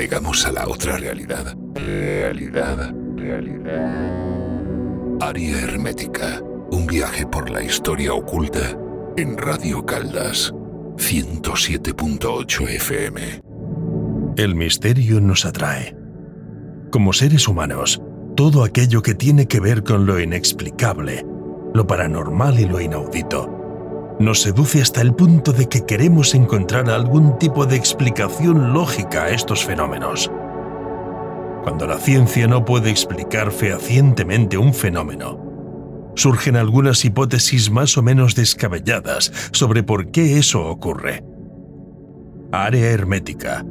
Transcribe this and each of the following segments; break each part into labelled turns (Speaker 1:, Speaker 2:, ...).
Speaker 1: navegamos a la otra realidad. Realidad, realidad. Área hermética. Un viaje por la historia oculta en Radio Caldas 107.8 FM.
Speaker 2: El misterio nos atrae. Como seres humanos, todo aquello que tiene que ver con lo inexplicable, lo paranormal y lo inaudito, nos seduce hasta el punto de que queremos encontrar algún tipo de explicación lógica a estos fenómenos. Cuando la ciencia no puede explicar fehacientemente un fenómeno, surgen algunas hipótesis más o menos descabelladas sobre por qué eso ocurre. Área hermética.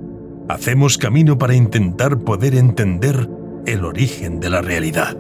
Speaker 2: Hacemos camino para intentar poder entender el origen de la realidad.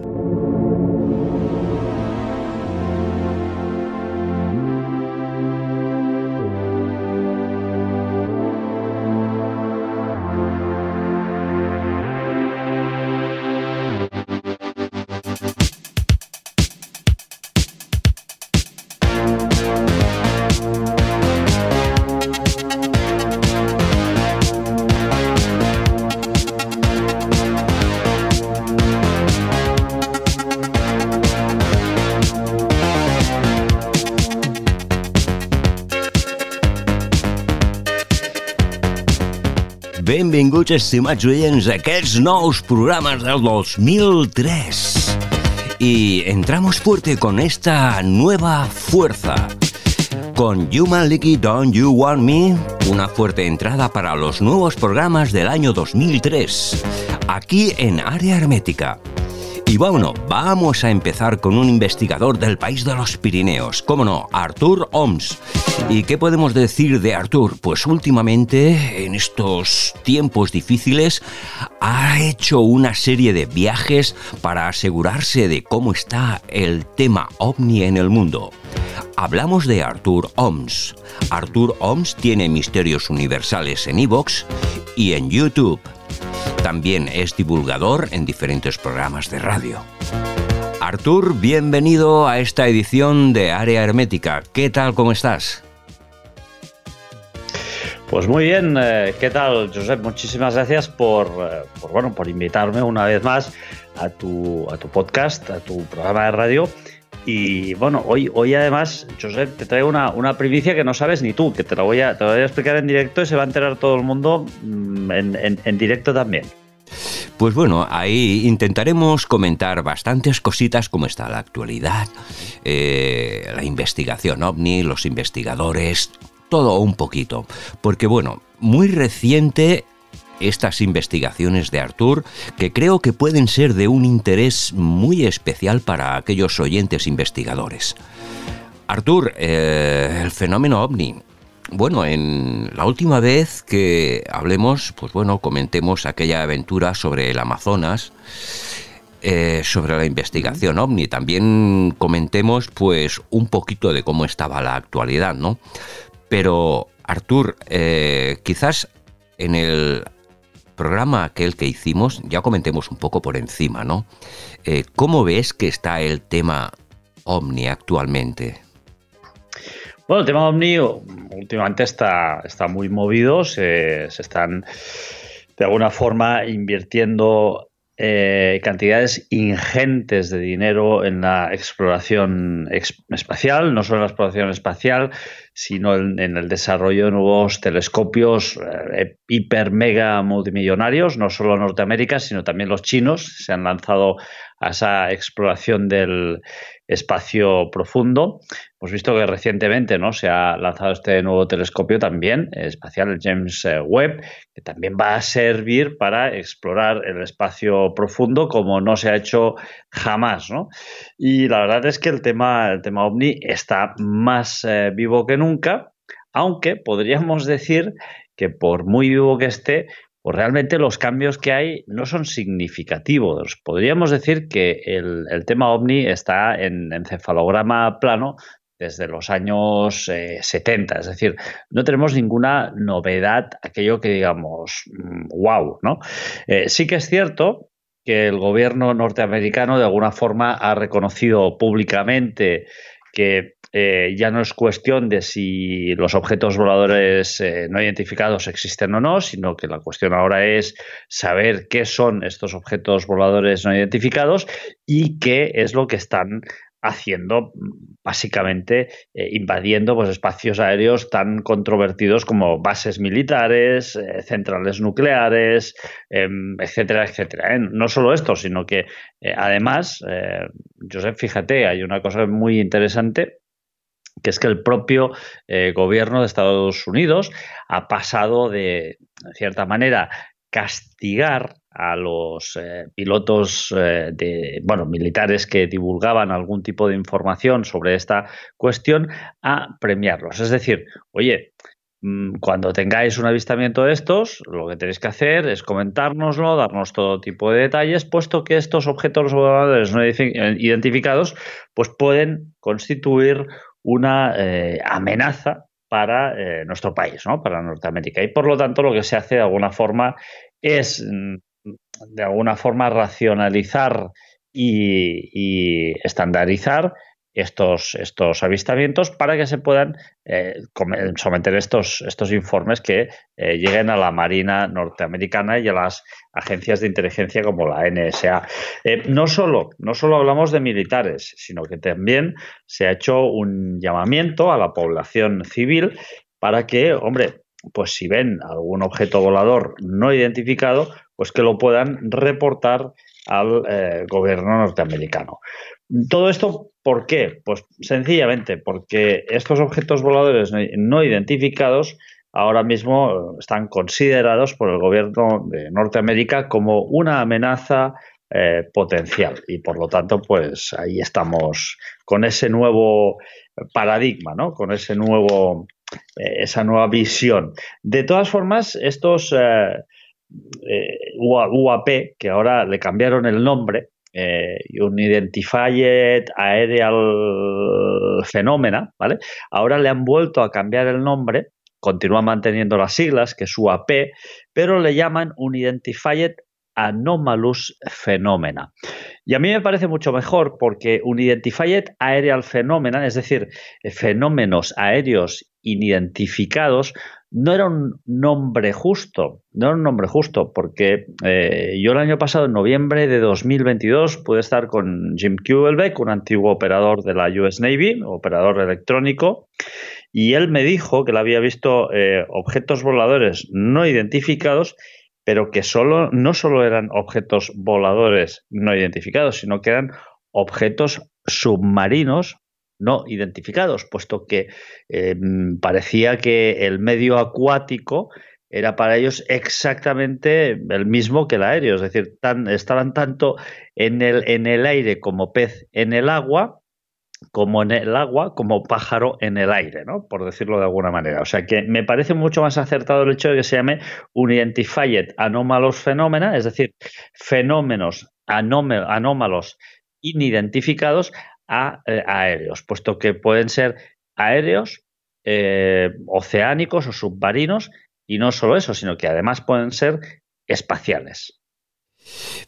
Speaker 3: Benvinguts, estimats oients, a aquests nous programes del 2003. Y entramos fuerte con esta nueva fuerza. Con Human Leaky Don't You Want Me, una fuerte entrada para los nuevos programas del año 2003, aquí en Área Hermética. Y bueno, vamos a empezar con un investigador del país de los Pirineos, cómo no, Artur Oms. ¿Y qué podemos decir de Artur? Pues últimamente, en estos tiempos difíciles, ha hecho una serie de viajes para asegurarse de cómo está el tema ovni en el mundo. Hablamos de Artur Oms. Artur Oms tiene Misterios Universales en Evox y en YouTube. También es divulgador en diferentes programas de radio. Artur, bienvenido a esta edición de Área Hermética. ¿Qué tal? ¿Cómo estás?
Speaker 4: Pues muy bien, eh, ¿qué tal, Josep? Muchísimas gracias por, eh, por, bueno, por invitarme una vez más a tu, a tu podcast, a tu programa de radio y bueno, hoy, hoy además, Josep, te traigo una, una, primicia que no sabes ni tú, que te la, voy a, te voy a explicar en directo y se va a enterar todo el mundo mm, en, en, directo también.
Speaker 3: Pues bueno, ahí intentaremos comentar bastantes cositas como está la actualidad, eh, la investigación ovni, los investigadores, todo un poquito. Porque bueno, muy reciente estas investigaciones de Artur que creo que pueden ser de un interés muy especial para aquellos oyentes investigadores. Artur, eh, el fenómeno ovni. Bueno, en la última vez que hablemos, pues bueno, comentemos aquella aventura sobre el Amazonas, eh, sobre la investigación ovni. También comentemos, pues, un poquito de cómo estaba la actualidad, ¿no? Pero, Artur, eh, quizás en el programa aquel que hicimos, ya comentemos un poco por encima, ¿no? Eh, ¿Cómo ves que está el tema Omni actualmente?
Speaker 4: Bueno, el tema Omni últimamente está, está muy movido, se, están de alguna forma invirtiendo eh, cantidades ingentes de dinero en la exploración espacial, no solo en la exploración espacial, sino en, el desarrollo de nuevos telescopios eh, hiper mega multimillonarios, no solo Norteamérica, sino también los chinos se han lanzado a esa exploración del espacio profundo. Hemos visto que recientemente ¿no? se ha lanzado este nuevo telescopio también espacial, el James eh, Webb, que también va a servir para explorar el espacio profundo como no se ha hecho jamás. ¿no? Y la verdad es que el tema, el tema ovni está más eh, vivo que nunca, aunque podríamos decir que por muy vivo que esté, pues realmente los cambios que hay no son significativos. Podríamos decir que el, tema ovni está en encefalograma plano desde los años 70, eh, es decir, no tenemos ninguna novedad, aquello que digamos, wow, mm, ¿no? Eh, sí que es cierto que el gobierno norteamericano de alguna forma ha reconocido públicamente que eh, ya no es cuestión de si los objetos voladores eh, no identificados existen o no, sino que la cuestión ahora es saber qué son estos objetos voladores no identificados y qué es lo que están haciendo básicamente eh, invadiendo pues, espacios aéreos tan controvertidos como bases militares, eh, centrales nucleares, em, etcétera, etcétera. ¿eh? No solo esto, sino que además, Josep, fíjate, hay una cosa muy interesante que es que el propio gobierno de Estados Unidos ha pasado de, de cierta manera, castigar a los eh, pilotos eh, de, bueno, militares que divulgaban algún tipo de información sobre esta cuestión a premiarlos. Es decir, oye, mm, cuando tengáis un avistamiento de estos, lo que tenéis que hacer es comentárnoslo, darnos todo tipo de detalles, puesto que estos objetos voladores no identificados pues pueden constituir una eh, amenaza para nuestro país, ¿no? para Norteamérica. Y por lo tanto lo que se hace de alguna forma es mm, de alguna forma racionalizar y, estandarizar estos, estos avistamientos para que se puedan eh, someter estos, estos informes que eh, lleguen a la Marina norteamericana y a las agencias de inteligencia como la NSA. Eh, no, solo, no solo hablamos de militares, sino que también se ha hecho un llamamiento a la población civil para que, hombre, pues si ven algún objeto volador no identificado, pues que lo puedan reportar al gobierno norteamericano. Todo esto, ¿por qué? Pues sencillamente porque estos objetos voladores no identificados ahora mismo están considerados por el gobierno de Norteamérica como una amenaza eh, potencial y por lo tanto pues ahí estamos con ese nuevo paradigma, ¿no? Con ese nuevo eh, esa nueva visión. De todas formas, estos eh, eh, UAP, que ahora le cambiaron el nombre, Unidentified Aerial Phenomena, ¿vale? Ahora le han vuelto a cambiar el nombre, continúa manteniendo las siglas, que es UAP, pero le llaman Unidentified Anomalous Phenomena. Y a mí me parece mucho mejor porque Unidentified Aerial Phenomena, es decir, fenómenos aéreos inidentificados, no era un nombre justo, no era un nombre justo, porque eh, yo el año pasado, en noviembre de 2022, pude estar con Jim Kubelbeck, un antiguo operador de la US Navy, operador electrónico, y él me dijo que le había visto eh, objetos voladores no identificados pero que solo, no solo eran objetos voladores no identificados, sino que eran objetos submarinos no identificados, puesto que em, parecía que el medio acuático era para ellos exactamente el mismo que el aéreo, es decir, estaban tanto en el, en el aire como pez en el agua, como en el agua, como pájaro en el aire, ¿no? Por decirlo de alguna manera. O sea que me parece mucho más acertado el hecho de que se llame Unidentified Anomalous Phenomena, es decir, fenómenos anómalos inidentificados eh, aéreos, puesto que pueden ser aéreos, eh, oceánicos o submarinos, y no solo eso, sino que además pueden ser espaciales.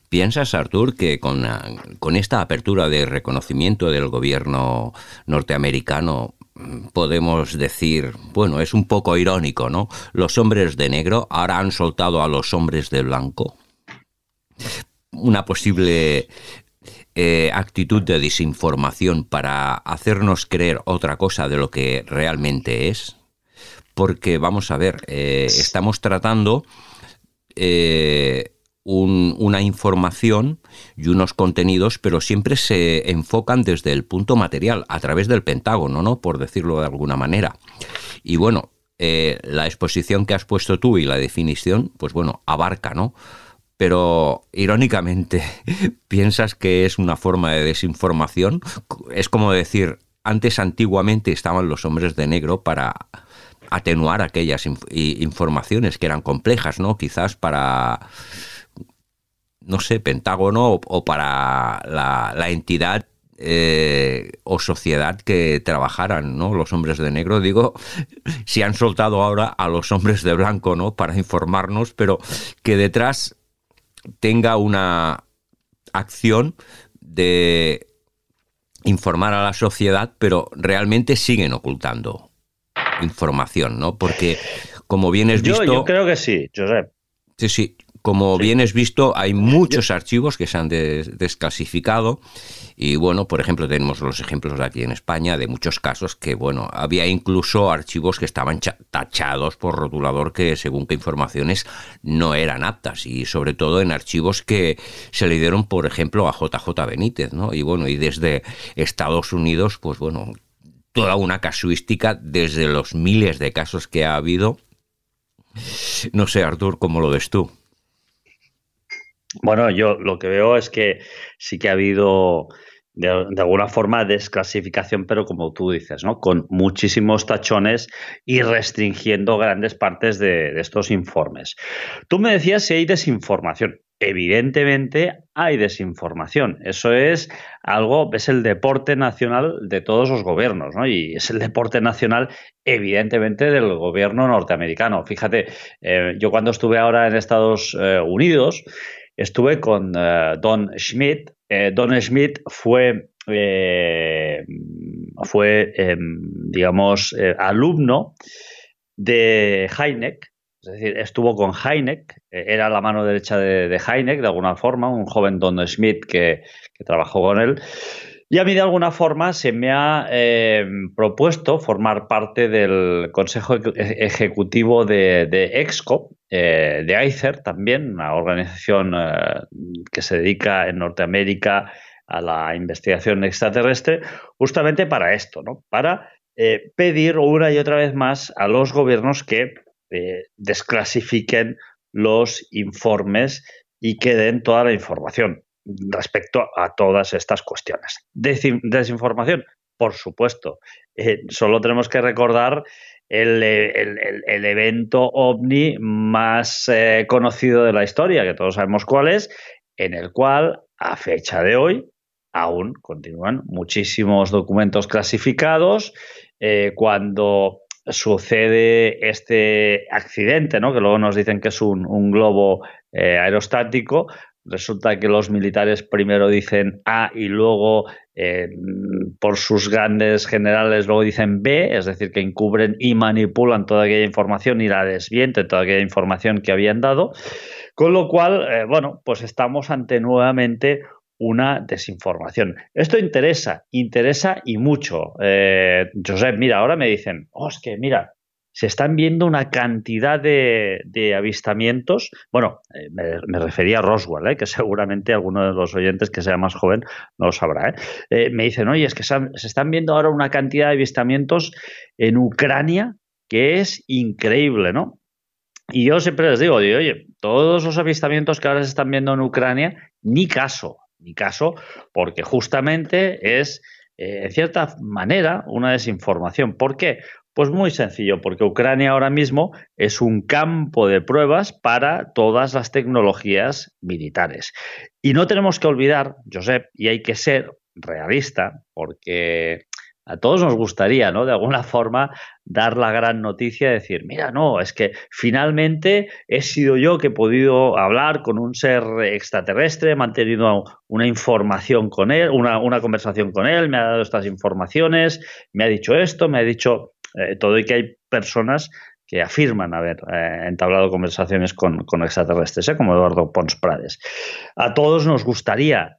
Speaker 3: ¿Piensas, Artur, que con, con esta apertura de reconocimiento del gobierno norteamericano mm, podemos decir, bueno, es un poco irónico, ¿no? Los hombres de negro ahora han soltado a los hombres de blanco. Una posible eh, actitud de desinformación para hacernos creer otra cosa de lo que realmente es. Porque, vamos a ver, eh, estamos tratando eh, una información y unos contenidos, pero siempre se enfocan desde el punto material, a través del Pentágono, ¿no? Por decirlo de alguna manera. Y bueno, la exposición que has puesto tú y la definición, pues bueno, abarca, ¿no? Pero irónicamente, ¿piensas que es una forma de desinformación? Es como decir, antes antiguamente estaban los hombres de negro para atenuar aquellas informaciones que eran complejas, ¿no? Quizás para no sé, Pentágono o, para la, entidad eh, o sociedad que trabajaran, ¿no? Los hombres de negro, digo, si han soltado ahora a los hombres de blanco, ¿no? Para informarnos, pero que detrás tenga una acción de informar a la sociedad, pero realmente siguen ocultando información, ¿no? Porque, como bien has visto...
Speaker 4: Yo, creo que sí, Josep.
Speaker 3: Sí, sí. Como bien has visto, hay muchos archivos que se han desclasificado y bueno, por ejemplo, tenemos los ejemplos aquí en España de muchos casos que, bueno, había incluso archivos que estaban tachados por rotulador que según qué informaciones no eran aptas y sobre todo en archivos que se le dieron, por ejemplo, a JJ Benítez, ¿no? Y bueno, y desde Estados Unidos, pues bueno, toda una casuística desde los miles de casos que ha habido. No sé, Artur, ¿cómo lo ves tú?
Speaker 4: Bueno, yo lo que veo es que sí que ha habido de, alguna forma desclasificación, pero como tú dices, ¿no? Con muchísimos tachones y restringiendo grandes partes de, estos informes. Tú me decías si hay desinformación. Evidentemente hay desinformación. Eso es algo, es el deporte nacional de todos los gobiernos, ¿no? Y es el deporte nacional, evidentemente, del gobierno norteamericano. Fíjate, eh, yo cuando estuve ahora en Estados eh, Unidos, estuve con eh, Don Schmidt. Eh, Don Schmidt fue, eh, fue em, digamos, alumno de Heineck, es decir, estuvo con Heineck, era la mano derecha de, de Heineck de alguna forma, un joven Don Schmidt que trabajó con él. Y a mí de alguna forma se me ha eh, propuesto formar parte del Consejo Ejecutivo de, EXCO, eh, de ICER también, una organización eh, que se dedica en Norteamérica a la investigación extraterrestre, justamente para esto, ¿no? para pedir una y otra vez más a los gobiernos que desclasifiquen los informes y que den toda la información respecto a todas estas cuestiones. Desinformación, por supuesto. Eh, solo tenemos que recordar el, evento ovni más eh, conocido de la historia, que todos sabemos cuál es, en el cual, a fecha de hoy, aún continúan muchísimos documentos clasificados. Eh, cuando sucede este accidente, ¿no? que luego nos dicen que es un, globo aerostático, resulta que los militares primero dicen A y luego, eh, por sus grandes generales, luego dicen B, es decir, que encubren y manipulan toda aquella información y la desvienten toda aquella información que habían dado. Con lo cual, eh, bueno, pues estamos ante nuevamente una desinformación. Esto interesa, interesa y mucho. Eh, Josep, mira, ahora me dicen, oh, que mira, se están viendo una cantidad de, avistamientos. Bueno, eh, me, refería a Roswell, eh, que seguramente alguno de los oyentes que sea más joven no lo sabrá. Eh. me dicen, oye, es que se, están viendo ahora una cantidad de avistamientos en Ucrania que es increíble, ¿no? Y yo siempre les digo, digo, oye, todos los avistamientos que ahora se están viendo en Ucrania, ni caso, ni caso, porque justamente es, en cierta manera, una desinformación. ¿Por qué? Pues muy sencillo, porque Ucrania ahora mismo es un campo de pruebas para todas las tecnologías militares. Y no tenemos que olvidar, Josep, y hay que ser realista, porque a todos nos gustaría, ¿no? De alguna forma, dar la gran noticia, de decir, mira, no, es que finalmente he sido yo que he podido hablar con un ser extraterrestre, he mantenido una información con él, una, una conversación con él, me ha dado estas informaciones, me ha dicho esto, me ha dicho eh, todo y que hay personas que afirman haber eh, entablado conversaciones con, extraterrestres, ¿eh? como Eduardo Pons Prades. A todos nos gustaría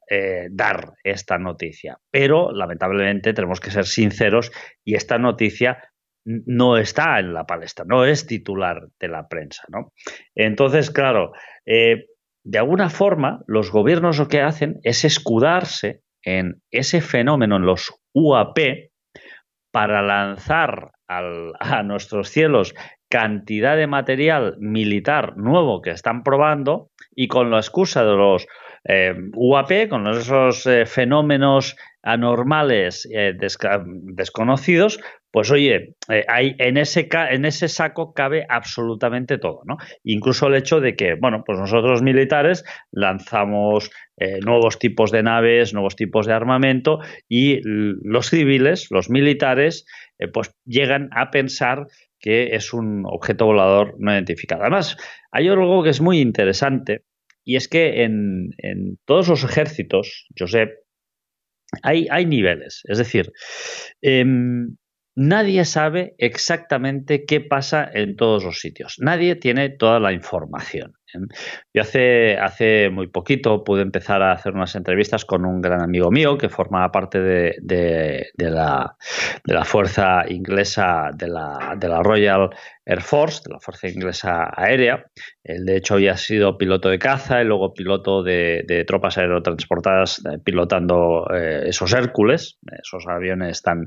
Speaker 4: dar esta noticia, pero lamentablemente tenemos que ser sinceros y esta noticia no está en la palestra, no es titular de la prensa. ¿no? Entonces, claro, de alguna forma los gobiernos lo que hacen es escudarse en ese fenómeno, en los UAP, para lanzar a nuestros cielos cantidad de material militar nuevo que están probando y con la excusa de los eh, UAP, con esos eh, fenómenos anormales eh, desconocidos, pues oye, hay, en, ese, en ese saco cabe absolutamente todo, ¿no? Incluso el hecho de que, bueno, pues nosotros militares lanzamos nuevos tipos de naves, nuevos tipos de armamento y los civiles, los militares, eh, pues llegan a pensar que es un objeto volador no identificado. Además, hay algo que es muy interesante y es que en, todos los ejércitos, Josep, hay, hay niveles. Es decir, em, nadie sabe exactamente qué pasa en todos los sitios. Nadie tiene toda la información. Yo hace, hace muy poquito pude empezar a hacer unas entrevistas con un gran amigo mío que formaba parte de, la, fuerza inglesa de la, de la Royal Air Force, de la Fuerza Inglesa Aérea. Él, de hecho, había sido piloto de caza y luego piloto de, tropas aerotransportadas eh, pilotando eh, esos Hércules, esos aviones tan,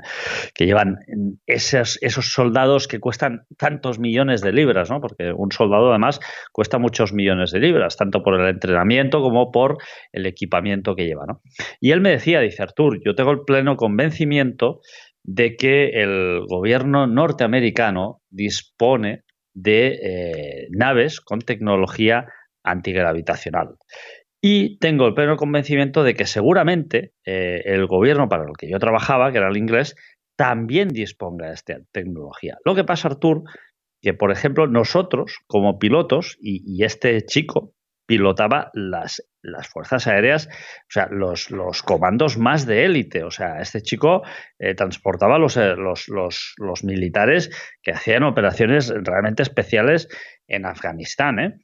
Speaker 4: que llevan esos, esos soldados que cuestan tantos millones de libras, ¿no? porque un soldado además cuesta muchos millones de libras, tanto por el entrenamiento como por el equipamiento que lleva. ¿no? Y él me decía, dice Artur, yo tengo el pleno convencimiento de que el gobierno norteamericano dispone de eh, naves con tecnología antigravitacional. Y tengo el pleno convencimiento de que seguramente eh, el gobierno para el que yo trabajaba, que era el inglés, también disponga de esta tecnología. Lo que pasa, Artur, que por ejemplo nosotros como pilotos, y este chico pilotaba las las fuerzas aéreas, o sea, los, los comandos más de élite. O sea, este chico eh, transportaba los, eh, los, los, los, militares que hacían operaciones realmente especiales en Afganistán. ¿eh?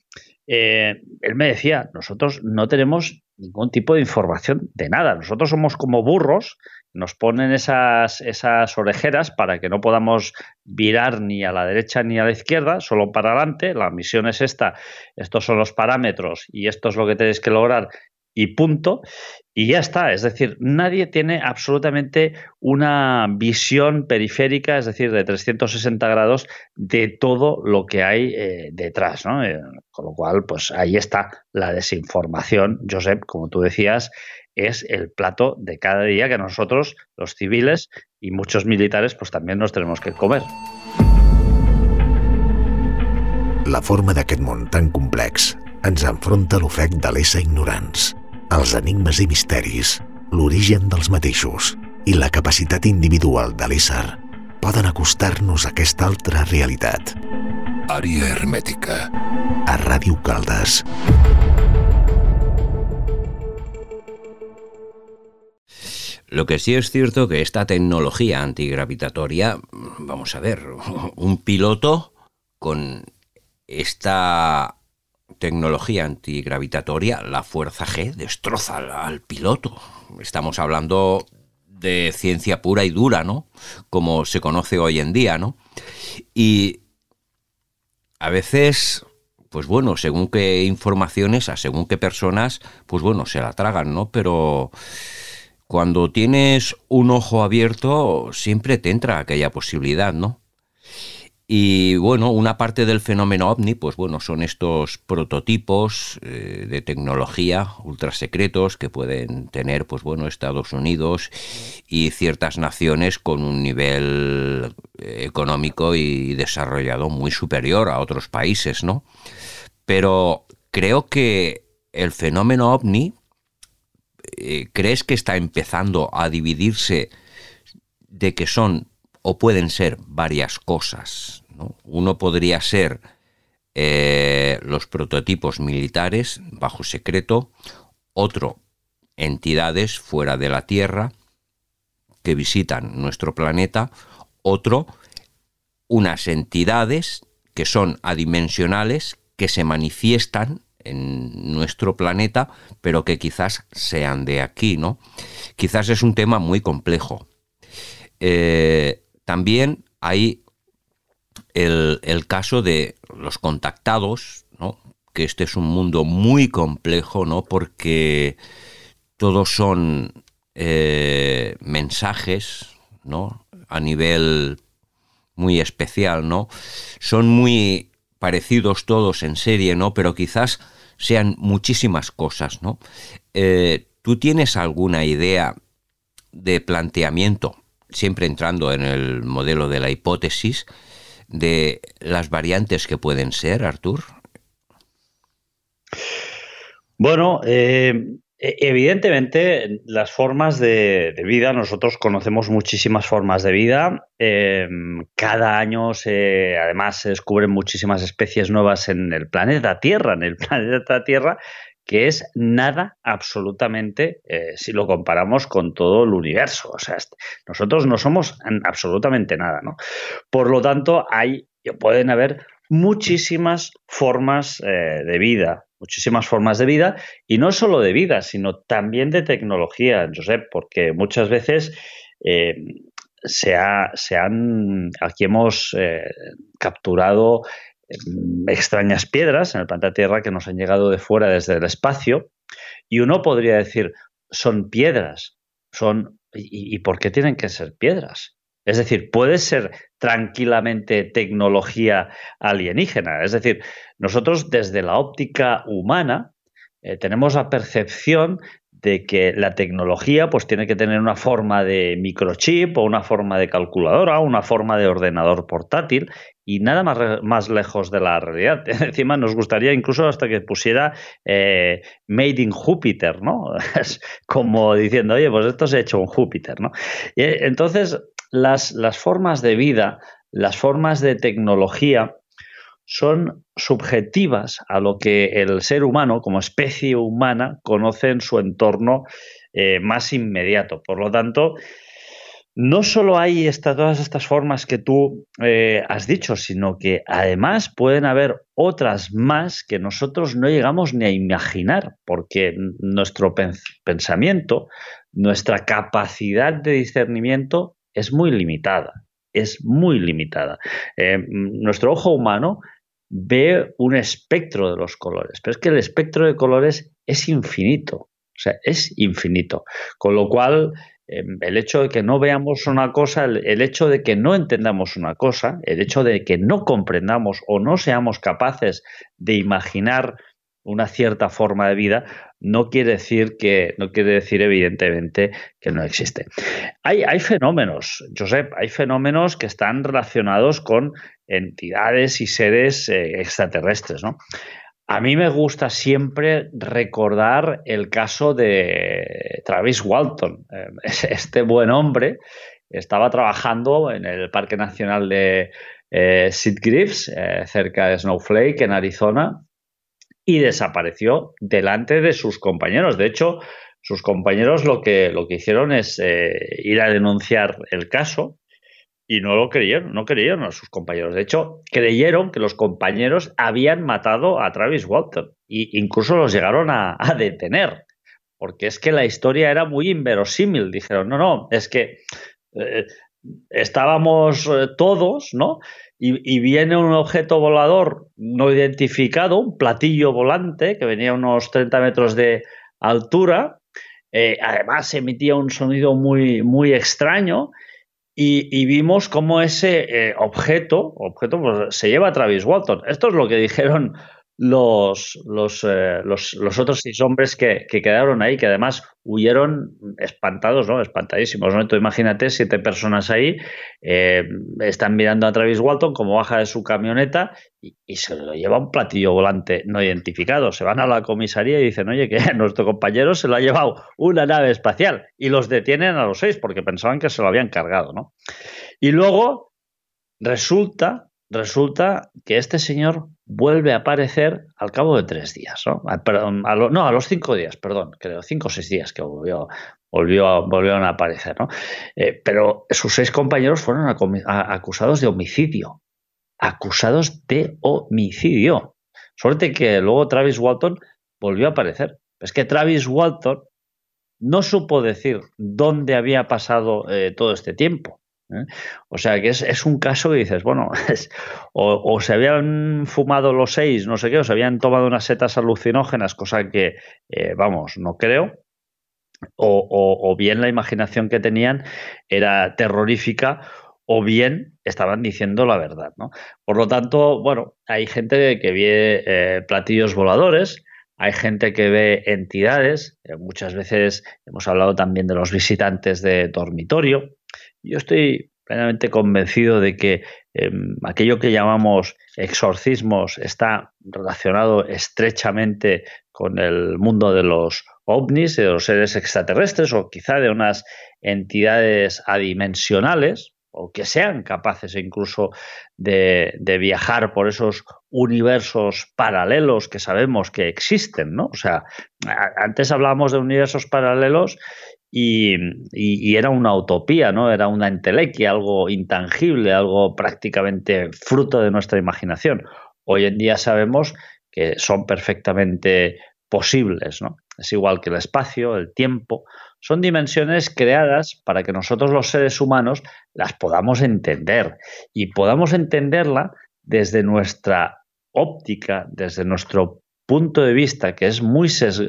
Speaker 4: él me decía, nosotros no tenemos ningún tipo de información de nada. Nosotros somos como burros nos ponen esas, esas orejeras para que no podamos virar ni a la derecha ni a la izquierda, solo para adelante. La misión es esta, estos son los parámetros y esto es lo que tenéis que lograr y punto. Y ya está, es decir, nadie tiene absolutamente una visión periférica, es decir, de 360 grados de todo lo que hay eh, detrás. Eh, con lo cual, pues ahí está la desinformación, Josep, como tú decías, es el plato de cada día que nosotros, los civiles y muchos militares, pues también nos tenemos que comer.
Speaker 1: La forma d'aquest món tan complex ens enfronta l'ofec de l'ésser ignorants, els enigmes i misteris, l'origen dels mateixos i la capacitat individual de l'ésser poden acostar-nos a aquesta altra realitat. Àrea hermètica. A Ràdio Caldes.
Speaker 3: Lo que sí es cierto que esta tecnología antigravitatoria, vamos a ver, un piloto con esta tecnología antigravitatoria, la fuerza G destroza al, piloto. Estamos hablando de ciencia pura y dura, ¿no? Como se conoce hoy en día, ¿no? Y a veces, pues bueno, según qué informaciones, a según qué personas, pues bueno, se la tragan, ¿no? Pero cuando tienes un ojo abierto, siempre te entra aquella posibilidad, ¿no? Y bueno, una parte del fenómeno ovni, pues bueno, son estos prototipos eh, de tecnología ultra secretos que pueden tener, pues bueno, Estados Unidos y ciertas naciones con un nivel eh, económico y desarrollado muy superior a otros países, ¿no? Pero creo que el fenómeno ovni eh, ¿crees que está empezando a dividirse de que son o pueden ser varias cosas? Uno podría ser eh, los prototipos militares bajo secreto, otro entidades fuera de la Tierra que visitan nuestro planeta, otro unas entidades que son adimensionales que se manifiestan en nuestro planeta, pero que quizás sean de aquí, ¿no? Quizás es un tema muy complejo. Eh, también hay el, caso de los contactados, ¿no? que este es un mundo muy complejo, ¿no? porque todos son eh, mensajes, ¿no? a nivel muy especial, ¿no? Son muy parecidos todos en serie, ¿no? Pero quizás sean muchísimas cosas, ¿no? Eh, ¿Tú tienes alguna idea de planteamiento, siempre entrando en el modelo de la hipótesis, de las variantes que pueden ser, Artur?
Speaker 4: Bueno, eh, evidentemente, las formas de, vida, nosotros conocemos muchísimas formas de vida. Em, cada año, se, además, se descubren muchísimas especies nuevas en el planeta Tierra, en el planeta Tierra, que es nada absolutamente eh, si lo comparamos con todo el universo. O sea, nosotros no somos absolutamente nada, ¿no? Por lo tanto, hay, pueden haber muchísimas formas eh, de vida, muchísimas formas de vida, y no solo de vida, sino también de tecnología, Josep, porque muchas veces eh, se, han, aquí hemos capturado extrañas piedras en el planeta Tierra que nos han llegado de fuera desde el espacio y uno podría decir, son piedras, son ¿y, por qué tienen que ser piedras? Es decir, puede ser tranquilamente tecnología alienígena. Es decir, nosotros desde la óptica humana eh, tenemos la percepción de que la tecnología pues tiene que tener una forma de microchip o una forma de calculadora o una forma de ordenador portátil y nada más, más lejos de la realidad. Encima nos gustaría incluso hasta que pusiera eh, Made in Júpiter, ¿no? Como diciendo, oye, pues esto se ha hecho en Júpiter, ¿no? Y, entonces, las, las formas de vida, las formas de tecnología, son subjetivas a lo que el ser humano, como especie humana, conoce en su entorno eh, más inmediato. Por lo tanto, no solo hay todas estas formas que tú eh, has dicho, sino que además pueden haber otras más que nosotros no llegamos ni a imaginar, porque nuestro pensamiento, nuestra capacidad de discernimiento es muy limitada es muy limitada. Eh, nuestro ojo humano ve un espectro de los colores, pero es que el espectro de colores es infinito, o sea, es infinito. Con lo cual, em, el hecho de que no veamos una cosa, el, hecho de que no entendamos una cosa, el hecho de que no comprendamos o no seamos capaces de imaginar una cierta forma de vida, no quiere decir que, no quiere decir evidentemente que no existe. Hay, hay fenómenos, Josep, hay fenómenos que están relacionados con entidades y seres eh, extraterrestres, ¿no? A mí me gusta siempre recordar el caso de Travis Walton. Eh, este buen hombre estaba trabajando en el Parque Nacional de eh, Sid Griffs, cerca de Snowflake, en Arizona, y desapareció delante de sus compañeros. De hecho, sus compañeros lo que, lo que hicieron es eh, ir a denunciar el caso y no lo creyeron, no creyeron a sus compañeros. De hecho, creyeron que los compañeros habían matado a Travis Walton e incluso los llegaron a, detener, porque es que la historia era muy inverosímil. Dijeron, no, no, es que eh, estábamos eh, todos, ¿no? Y, viene un objeto volador no identificado, un platillo volante que venía a unos 30 metros de altura. Eh, además emitía un sonido muy, muy extraño y, vimos cómo ese eh, objeto, objeto pues, se lleva a Travis Walton. Esto es lo que dijeron los, los, eh, los, los, otros seis hombres que, que, quedaron ahí, que además huyeron espantados, ¿no? Espantadísimos, ¿no? imagínate siete personas ahí, eh, están mirando a Travis Walton como baja de su camioneta y, se lo lleva un platillo volante no identificado. Se van a la comisaría y dicen, oye, que nuestro compañero se lo ha llevado una nave espacial y los detienen a los seis porque pensaban que se lo habían cargado, ¿no? Y luego resulta resulta que este señor vuelve a aparecer al cabo de tres días, ¿no? A, a no, a los cinco días, perdón, creo, cinco o seis días que volvió, volvió a, volvieron a aparecer, ¿no? Eh, pero sus seis compañeros fueron acusados de homicidio, acusados de homicidio. Suerte que luego Travis Walton volvió a aparecer. Es que Travis Walton no supo decir dónde había pasado eh, todo este tiempo. ¿Eh? O sea que es, un caso que dices, bueno, o, se habían fumado los seis, no sé qué, o se habían tomado unas setas alucinógenas, cosa que, eh, vamos, no creo, o, bien la imaginación que tenían era terrorífica, o bien estaban diciendo la verdad. Por lo tanto, bueno, hay gente que ve eh, platillos voladores, hay gente que ve entidades, muchas veces hemos hablado también de los visitantes de dormitorio, yo estoy plenamente convencido de que em, aquello que llamamos exorcismos está relacionado estrechamente con el mundo de los ovnis, de los seres extraterrestres o quizá de unas entidades adimensionales. o que sean capaces incluso de, viajar por esos universos paralelos que sabemos que existen, ¿no? O sea, antes hablábamos de universos paralelos y, era una utopía, ¿no? Era una entelequia, algo intangible, algo prácticamente fruto de nuestra imaginación. Hoy en día sabemos que son perfectamente posibles, ¿no? Es igual que el espacio, el tiempo, son dimensiones creadas para que nosotros los seres humanos las podamos entender y podamos entenderla desde nuestra óptica, desde nuestro punto de vista, que es muy,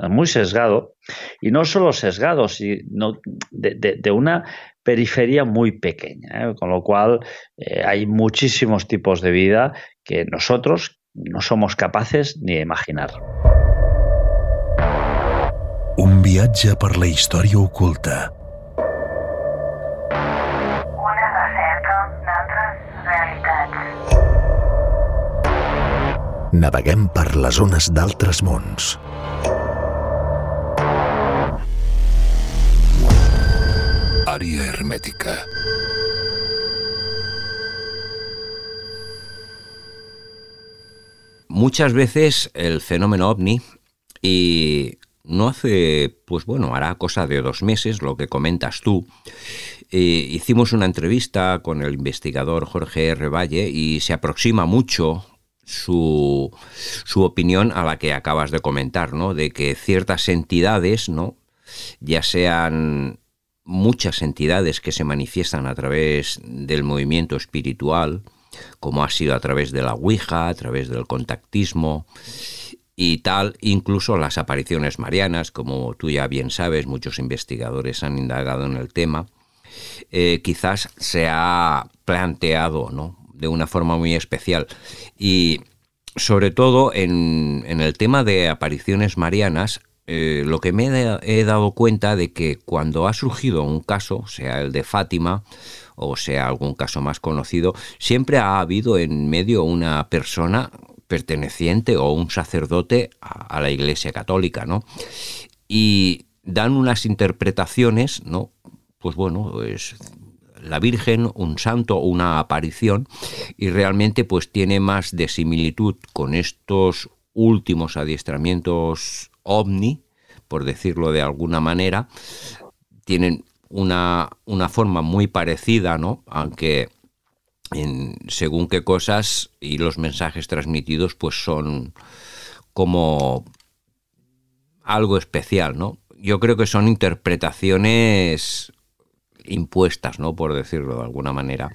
Speaker 4: muy sesgado, y no solo sesgado, sino de, una periferia muy pequeña, ¿eh? con lo cual eh, hay muchísimos tipos de vida que nosotros no somos capaces ni de imaginar.
Speaker 2: Un viatge per la història oculta.
Speaker 1: Naveguem per les zones d'altres mons. Àrea hermètica.
Speaker 3: Muchas veces el fenómeno ovni y no hace, pues bueno, hará cosa de dos meses, lo que comentas tú. Eh, hicimos una entrevista con el investigador Jorge R. Valle y se aproxima mucho su, su opinión a la que acabas de comentar, ¿no? De que ciertas entidades, ¿no? Ya sean muchas entidades que se manifiestan a través del movimiento espiritual, como ha sido a través de la Ouija, a través del contactismo, y tal, incluso las apariciones marianas, como tú ya bien sabes, muchos investigadores han indagado en el tema, eh, quizás se ha planteado ¿no? De una forma muy especial. Y sobre todo en, el tema de apariciones marianas, eh, lo que me he dado cuenta de que cuando ha surgido un caso, sea el de Fátima o sea algún caso más conocido, siempre ha habido en medio una persona perteneciente o un sacerdote a, la Iglesia Católica, ¿no? Y dan unas interpretaciones, ¿no? Pues bueno, es la Virgen, un santo, una aparición, y realmente pues tiene más de similitud con estos últimos adiestramientos ovni, por decirlo de alguna manera, tienen una, una forma muy parecida, ¿no? Aunque en según qué cosas y los mensajes transmitidos pues son como algo especial, ¿no? Yo creo que son interpretaciones impuestas, ¿no? Por decirlo de alguna manera.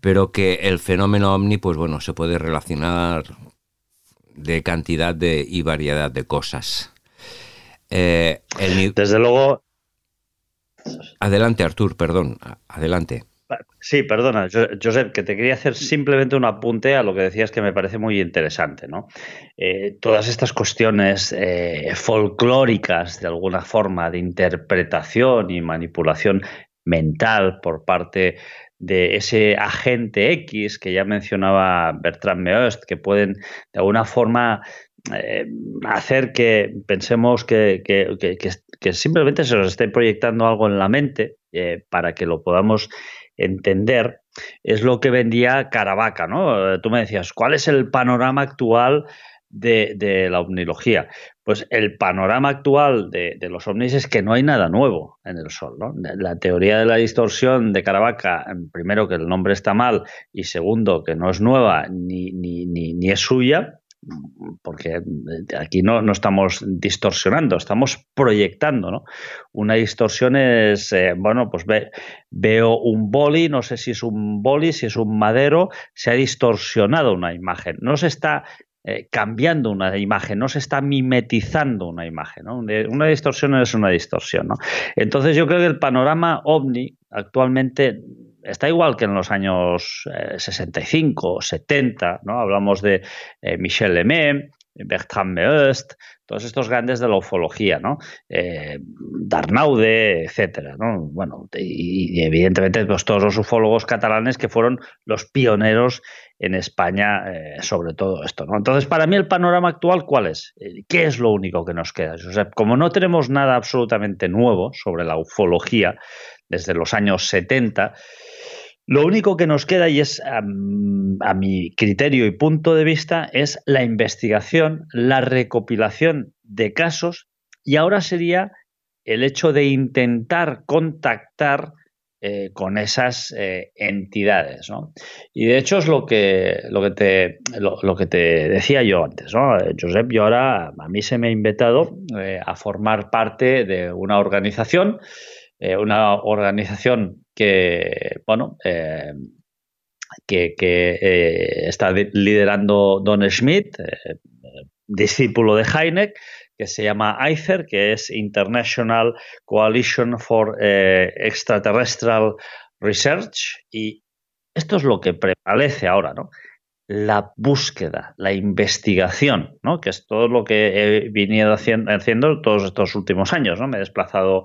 Speaker 3: Pero que el fenómeno ovni, pues bueno, se puede relacionar de cantidad de, y variedad de cosas.
Speaker 4: Eh, Desde luego.
Speaker 3: Adelante, Artur, perdón. Adelante.
Speaker 4: Sí, perdona, Josep, que te quería hacer simplemente un apunte a lo que decías que me parece muy interesante. ¿no? Eh, todas estas cuestiones eh, folclóricas, de alguna forma, de interpretación y manipulación mental por parte de ese agente X que ya mencionaba Bertrand Meust, que pueden de alguna forma eh, hacer que pensemos que, que, simplemente se nos esté proyectando algo en la mente para que lo podamos entender es lo que vendía Caravaca, ¿no? Tú me decías, ¿cuál es el panorama actual de, la omnilogía? Pues el panorama actual de, los ovnis es que no hay nada nuevo en el Sol. ¿no? La teoría de la distorsión de Caravaca, primero que el nombre está mal y segundo que no es nueva ni, ni, ni es suya, porque aquí no, no, estamos distorsionando, estamos proyectando, ¿no? Una distorsión es, eh, bueno, pues veo un boli, no sé si es un boli, si es un madero, se ha distorsionado una imagen, no se está eh, cambiando una imagen, no se está mimetizando una imagen. Una distorsión es una distorsión. Entonces yo creo que el panorama ovni actualmente está igual que en los años 65 o 70, ¿no? Hablamos de eh, Michel Lemay, Bertrand Meust, todos estos grandes de la ufología, ¿no? Eh, Darnaude, etcétera, ¿no? Bueno, y, evidentemente pues, todos los ufólogos catalanes que fueron los pioneros en España eh, sobre todo esto, ¿no? Entonces, para mí el panorama actual, ¿cuál es? ¿Qué es lo único que nos queda? O sea, como no tenemos nada absolutamente nuevo sobre la ufología desde los años 70, Lo único que nos queda, y es a, mi criterio y punto de vista, es la investigación, la recopilación de casos, y ahora sería el hecho de intentar contactar eh, con esas eh, entidades. Y de hecho es lo que, lo que, te, lo, que te decía yo antes. ¿no? Eh, Josep, yo ahora a mí se me ha invitado a formar parte de una organización, una organización que, bueno, que, está liderando Don Schmidt, discípulo de Heineck, que se llama ICER, que es International Coalition for eh, Extraterrestrial Research, y esto es lo que prevalece ahora, ¿no? La búsqueda, la investigación, ¿no? Que es todo lo que he venido haciendo, todos estos últimos años, ¿no? Me he desplazado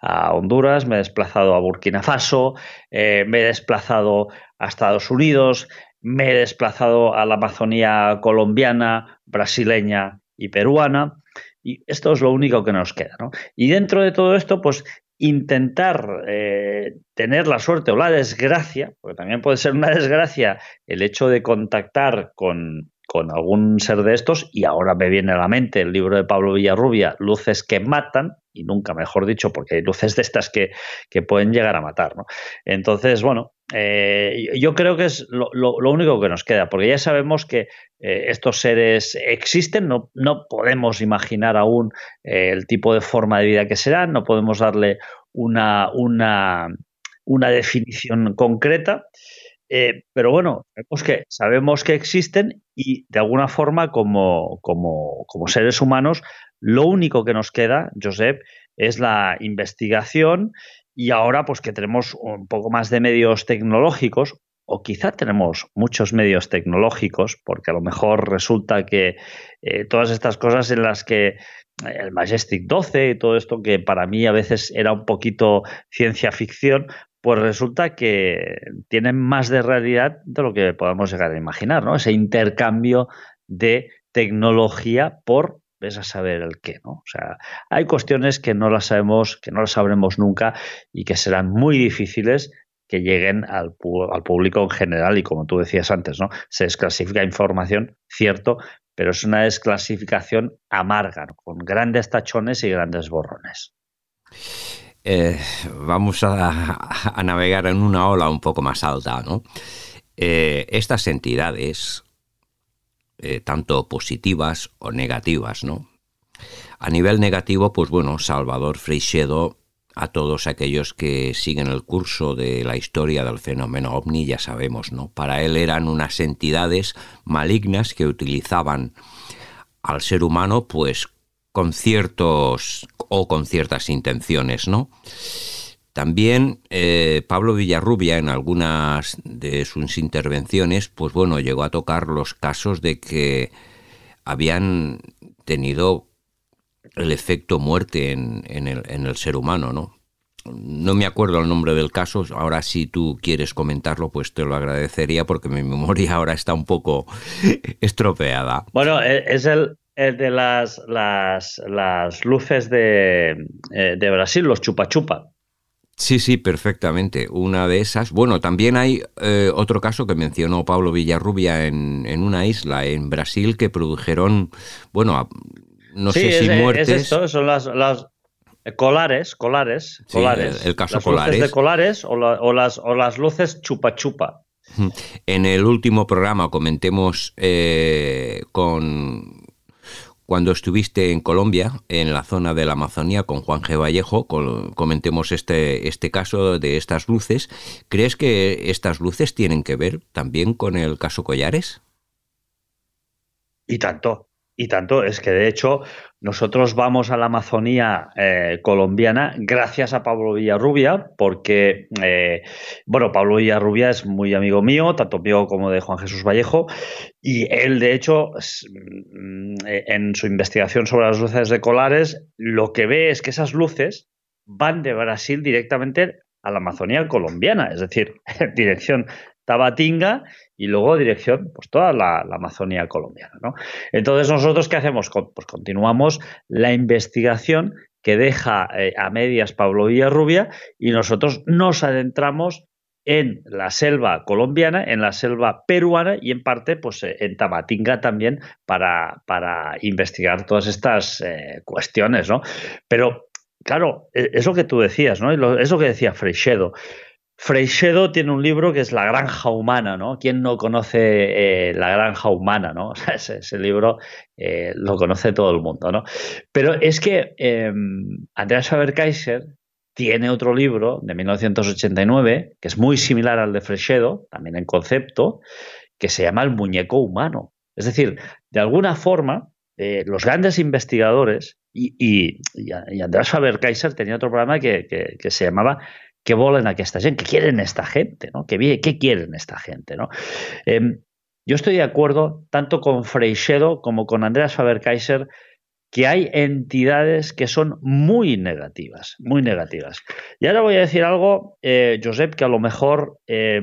Speaker 4: a Honduras, me he desplazado a Burkina Faso, eh, me he desplazado a Estados Unidos, me he desplazado a la Amazonía colombiana, brasileña y peruana. Y esto es lo único que nos queda. ¿no? Y dentro de todo esto, pues intentar eh, tener la suerte o la desgracia, porque también puede ser una desgracia el hecho de contactar con, con algún ser de estos, y ahora me viene a la mente el libro de Pablo Villarrubia, Luces que matan, y nunca mejor dicho, porque hay luces de estas que, que pueden llegar a matar. ¿no? Entonces, bueno, eh, yo creo que es lo, único que nos queda, porque ya sabemos que eh, estos seres existen, no, no podemos imaginar aún eh, el tipo de forma de vida que serán, no podemos darle una, una, una definición concreta. pero bueno, sabemos que, sabemos que existen y de alguna forma como, como, como seres humanos lo único que nos queda, Josep, es la investigación y ahora, pues que tenemos un poco más de medios tecnológicos, o quizá tenemos muchos medios tecnológicos, porque a lo mejor resulta que eh, todas estas cosas en las que eh, el Majestic 12 y todo esto que para mí a veces era un poquito ciencia ficción, pues resulta que tienen más de realidad de lo que podemos llegar a imaginar, ¿no? Ese intercambio de tecnología por ves a saber el qué, ¿no? O sea, hay cuestiones que no las sabemos, que no las sabremos nunca y que serán muy difíciles que lleguen al, al público en general y como tú decías antes, ¿no? Se desclasifica información, cierto, pero es una desclasificación amarga, con grandes tachones y grandes borrones.
Speaker 3: Eh, vamos a, a, navegar en una ola un poco más alta, ¿no? Eh, estas entidades eh, tanto positivas o negativas, ¿no? A nivel negativo, pues bueno, Salvador Freixedo, a todos aquellos que siguen el curso de la historia del fenómeno ovni, ya sabemos, ¿no? Para él eran unas entidades malignas que utilizaban al ser humano, pues con ciertos o con ciertas intenciones, ¿no? También eh, Pablo Villarrubia en algunas de sus intervenciones, pues bueno, llegó a tocar los casos de que habían tenido el efecto muerte en, el, ser humano, ¿no? No me acuerdo el nombre del caso, ahora si tú quieres comentarlo, pues te lo agradecería porque mi memoria ahora está un poco estropeada.
Speaker 4: Bueno, e, es el, de las, las, luces de, eh, de Brasil, los chupa chupa.
Speaker 3: Sí, sí, perfectamente. Una de esas. Bueno, también hay eh, otro caso que mencionó Pablo Villarrubia en, en, una isla en Brasil que produjeron, bueno, no sé si muertes.
Speaker 4: Es esto, son las, las colares, colares, colares.
Speaker 3: el, caso
Speaker 4: las
Speaker 3: colares.
Speaker 4: Luces de colares o, o, las, o las luces chupa chupa.
Speaker 3: En el último programa comentemos eh, con cuando estuviste en Colombia, en la zona de la Amazonía, con Juan G. Vallejo, comentemos este, este caso de estas luces. ¿Crees que estas luces tienen que ver también con el caso Collares?
Speaker 4: Y tanto, y tanto, es que de hecho nosotros vamos a la Amazonía eh, colombiana gracias a Pablo Villarrubia, porque, eh, bueno, Pablo Villarrubia es muy amigo mío, tanto mío como de Juan Jesús Vallejo, y él, de hecho, mm, en su investigación sobre las luces de colares, lo que ve es que esas luces van de Brasil directamente a la Amazonía colombiana, es decir, en dirección Tabatinga y luego dirección, pues toda la, Amazonía colombiana. ¿no? Entonces, ¿nosotros qué hacemos? Pues continuamos la investigación que deja eh, a medias Pablo Villarrubia y nosotros nos adentramos en la selva colombiana, en la selva peruana y en parte pues, eh, en Tabatinga también para, para investigar todas estas eh, cuestiones, ¿no? Pero, claro, e, es lo que tú decías, ¿no? Es lo que decía Freixedo. Freixedo tiene un libro que es La Granja Humana, ¿no? ¿Quién no conoce eh, La Granja Humana, ¿no? ese, libro eh, lo conoce todo el mundo, ¿no? Pero es que eh, Andreas Faber-Kaiser tiene otro libro de 1989 que es muy similar al de Freixedo, también en concepto, que se llama El muñeco humano. Es decir, de alguna forma, los grandes investigadores, y, y, Andreas Faber-Kaiser tenía otro programa que, que se llamaba què volen aquesta gent, qué quieren esta gente, ¿no? ¿Qué, qué quieren esta gente, ¿no? Eh, yo estoy de acuerdo tanto con Freixedo como con Andreas Faber-Kaiser que hay entidades que son muy negativas, muy negativas. Y ahora voy a decir algo, eh, Josep, que a lo mejor eh,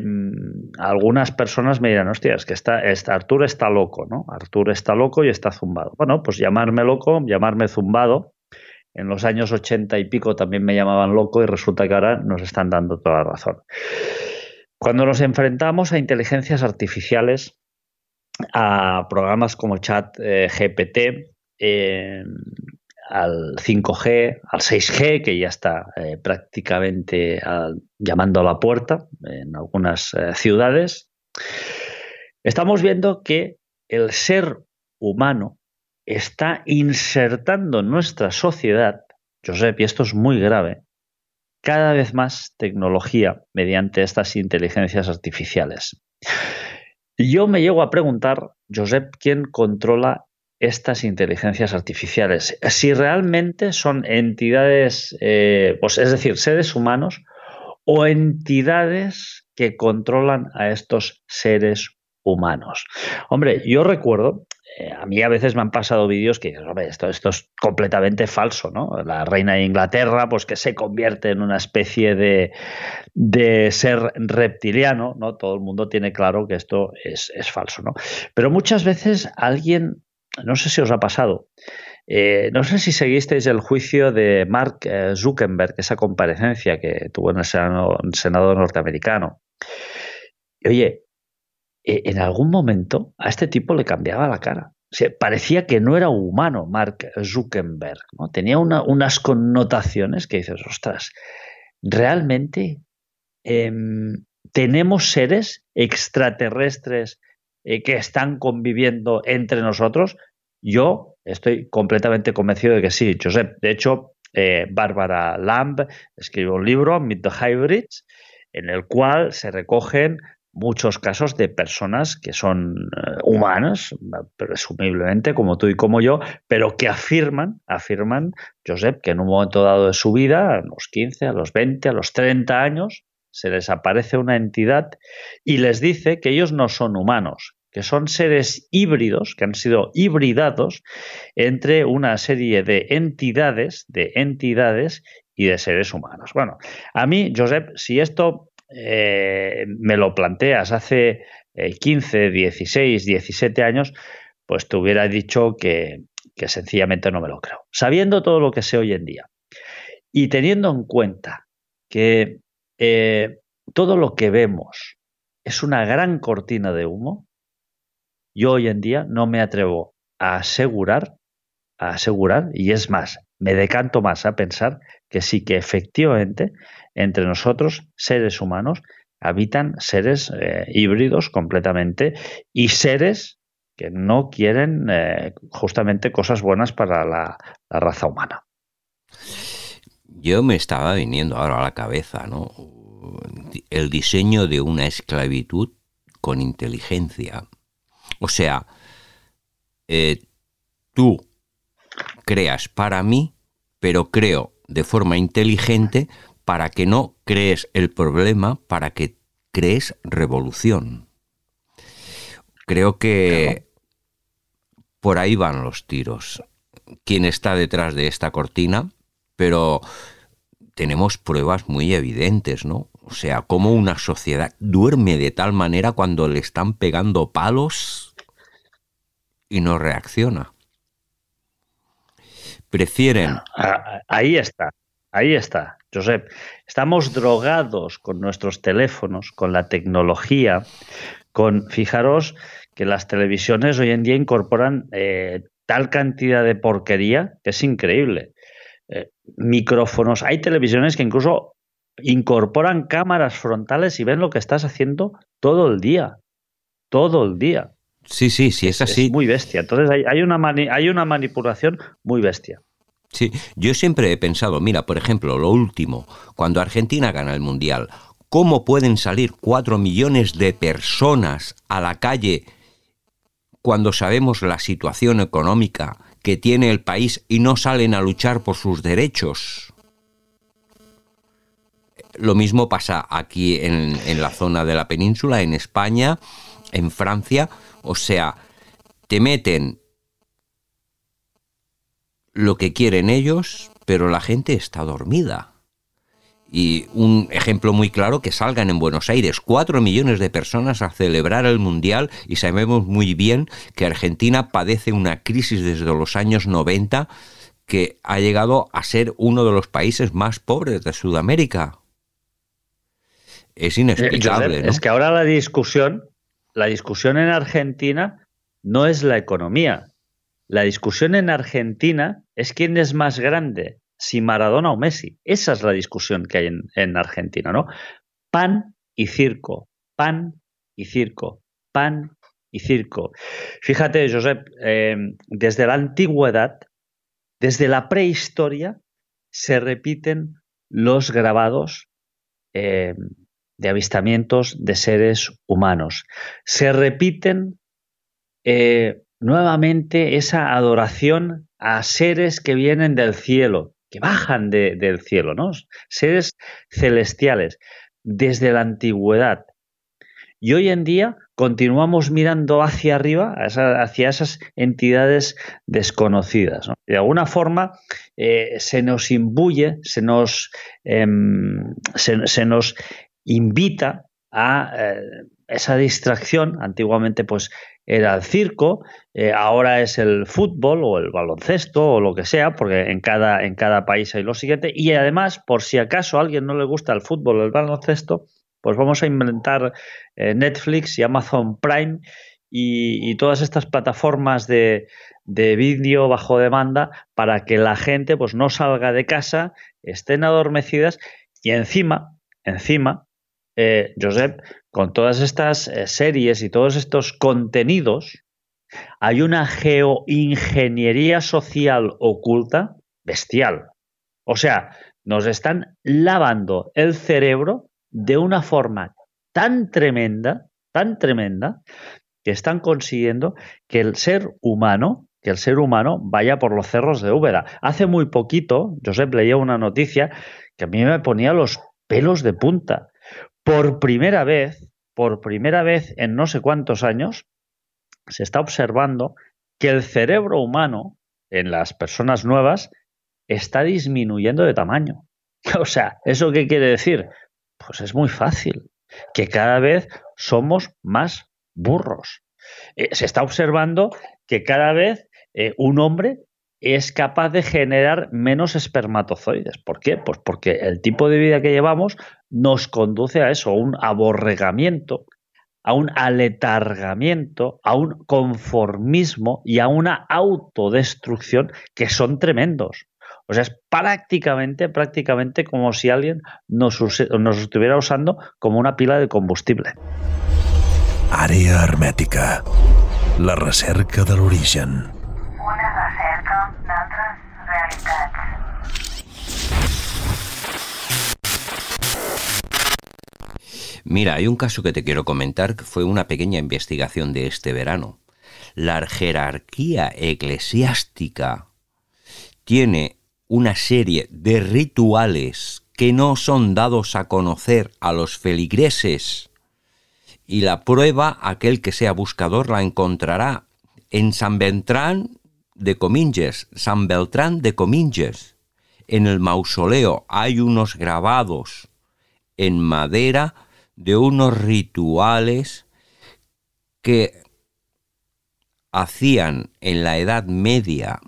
Speaker 4: algunas personas me dirán, hostia, es que está, está, está loco, ¿no? Artur está loco y está zumbado. Bueno, pues llamarme loco, llamarme zumbado, en los años ochenta y pico también me llamaban loco y resulta que ahora nos están dando toda la razón. Cuando nos enfrentamos a inteligencias artificiales, a programas como Chat eh, GPT, al 5G, al 6G, que ya está eh, prácticamente llamando a la puerta en algunas eh, ciudades, estamos viendo que el ser humano está insertando en nuestra sociedad, Josep, y esto es muy grave, cada vez más tecnología mediante estas inteligencias artificiales. Yo me llego a preguntar, Josep, ¿quién controla estas inteligencias artificiales? Si realmente son entidades, eh, pues es decir, seres humanos o entidades que controlan a estos seres humanos. Hombre, yo recuerdo eh, a mí a veces me han pasado vídeos que esto, esto es completamente falso, ¿no? La reina de Inglaterra, pues que se convierte en una especie de, de ser reptiliano, ¿no? Todo el mundo tiene claro que esto es, falso, ¿no? Pero muchas veces alguien, no sé si os ha pasado, eh, no sé si seguisteis el juicio de Mark eh, Zuckerberg, esa comparecencia que tuvo en el Senado, norteamericano. Oye, en algún momento a este tipo le cambiaba la cara. Parecía que no era humano Mark Zuckerberg, ¿no? Tenía una, unas connotaciones que dices, ostras, realmente eh, tenemos seres extraterrestres eh, que están conviviendo entre nosotros. Yo estoy completamente convencido de que sí, Josep. De hecho, eh, Bárbara Lamb escribió un libro, Meet the Hybrids, en el cual se recogen muchos casos de personas que son uh, humanas, presumiblemente como tú y como yo, pero que afirman, afirman, Josep, que en un momento dado de su vida, a los 15, a los 20, a los 30 años, se les aparece una entidad y les dice que ellos no son humanos, que son seres híbridos, que han sido hibridados entre una serie de entidades, de entidades y de seres humanos. Bueno, a mí, Josep, si esto eh, me lo planteas hace eh, 15, 16, 17 años, pues te hubiera dicho que, que sencillamente no me lo creo. Sabiendo todo lo que sé hoy en día y teniendo en cuenta que eh, todo lo que vemos es una gran cortina de humo, yo hoy en día no me atrevo a asegurar, a asegurar, y es más, me decanto más a pensar que sí que efectivamente entre nosotros, seres humanos, habitan seres eh, híbridos completamente y seres que no quieren eh, justamente cosas buenas para la, raza humana.
Speaker 3: Yo me estaba viniendo ahora a la cabeza, ¿no? El diseño de una esclavitud con inteligencia. O sea, eh, tú creas para mí, pero creo de forma inteligente para que no crees el problema, para que crees revolución. Creo que por ahí van los tiros. ¿Quién está detrás de esta cortina? Pero tenemos pruebas muy evidentes, ¿no? O sea, cómo una sociedad duerme de tal manera cuando le están pegando palos y no reacciona. Prefieren.
Speaker 4: Ahí está, ahí está. Josep, estamos drogados con nuestros teléfonos, con la tecnología, con, fijaros que las televisiones hoy en día incorporan eh, tal cantidad de porquería que es increíble. Eh, micrófonos, hay televisiones que incluso incorporan cámaras frontales y ven lo que estás haciendo todo el día, todo el día.
Speaker 3: Sí, sí, sí, es así.
Speaker 4: Es muy bestia. Entonces hay, hay una, mani- hay una manipulación muy bestia.
Speaker 3: Sí, yo siempre he pensado, mira, por ejemplo, lo último, cuando Argentina gana el Mundial, ¿cómo pueden salir cuatro millones de personas a la calle cuando sabemos la situación económica que tiene el país y no salen a luchar por sus derechos? Lo mismo pasa aquí en, en la zona de la península, en España, en Francia, o sea, te meten lo que quieren ellos, pero la gente está dormida. Y un ejemplo muy claro que salgan en Buenos Aires cuatro millones de personas a celebrar el Mundial y sabemos muy bien que Argentina padece una crisis desde los años 90 que ha llegado a ser uno de los países más pobres de Sudamérica. Es
Speaker 4: Eh,
Speaker 3: inexplicable,
Speaker 4: Josep,
Speaker 3: ¿no?
Speaker 4: Es que ahora la discusión, la discusión en Argentina no es la economía. La discusión en Argentina es quién es más grande, si Maradona o Messi. Esa es la discusión que hay en, en Argentina, ¿no? Pan y circo, pan y circo, pan y circo. Fíjate, Josep, eh, desde la antigüedad, desde la prehistoria, se repiten los grabados eh, de avistamientos de seres humanos. Se repiten eh, nuevamente esa adoración a seres que vienen del cielo, que bajan de- del cielo, ¿no? Seres celestiales, desde la antigüedad. Y hoy en día continuamos mirando hacia arriba, hacia esas entidades desconocidas. ¿no? De alguna forma eh, se nos imbuye, se nos, em, se nos invita a eh, esa distracción. Antiguamente, pues era el circo, eh, ahora es el fútbol o el baloncesto o lo que sea, porque en cada, en cada país hay lo siguiente. Y además, por si acaso a alguien no le gusta el fútbol o el baloncesto, pues vamos a inventar eh, Netflix y Amazon Prime y, y todas estas plataformas de, de vídeo bajo demanda para que la gente pues no salga de casa, estén adormecidas y encima, encima, eh, Josep, con todas estas eh, series y todos estos contenidos, hay una geoingeniería social oculta bestial. O sea, nos están lavando el cerebro de una forma tan tremenda, tan tremenda, que están consiguiendo que el ser humano, que el ser humano vaya por los cerros de Úbeda. Hace muy poquito, Josep leía una noticia que a mí me ponía los pelos de punta. Por primera vez, por primera vez en no sé cuántos años, se está observando que el cerebro humano en las personas nuevas está disminuyendo de tamaño. O sea, ¿eso qué quiere decir? Pues es muy fácil, que cada vez somos más burros. Eh, se está observando que cada vez eh, un hombre es capaz de generar menos espermatozoides. ¿Por qué? Pues porque el tipo de vida que llevamos nos conduce a eso, a un aborregamiento, a un aletargamiento, a un conformismo y a una autodestrucción que son tremendos. O sea, es prácticamente, prácticamente como si alguien nos, nos estuviera usando como una pila de combustible.
Speaker 2: Àrea hermètica. La recerca de l'origen.
Speaker 3: Mira, hay un caso que te quiero comentar que fue una pequeña investigación de este verano. La jerarquía eclesiástica tiene una serie de rituales que no son dados a conocer a los feligreses. Y la prueba, aquel que sea buscador la encontrará en San Beltrán de Cominges, San Beltrán de Cominges. En el mausoleo hay unos grabados en madera de unos rituales que hacían en la Edad Media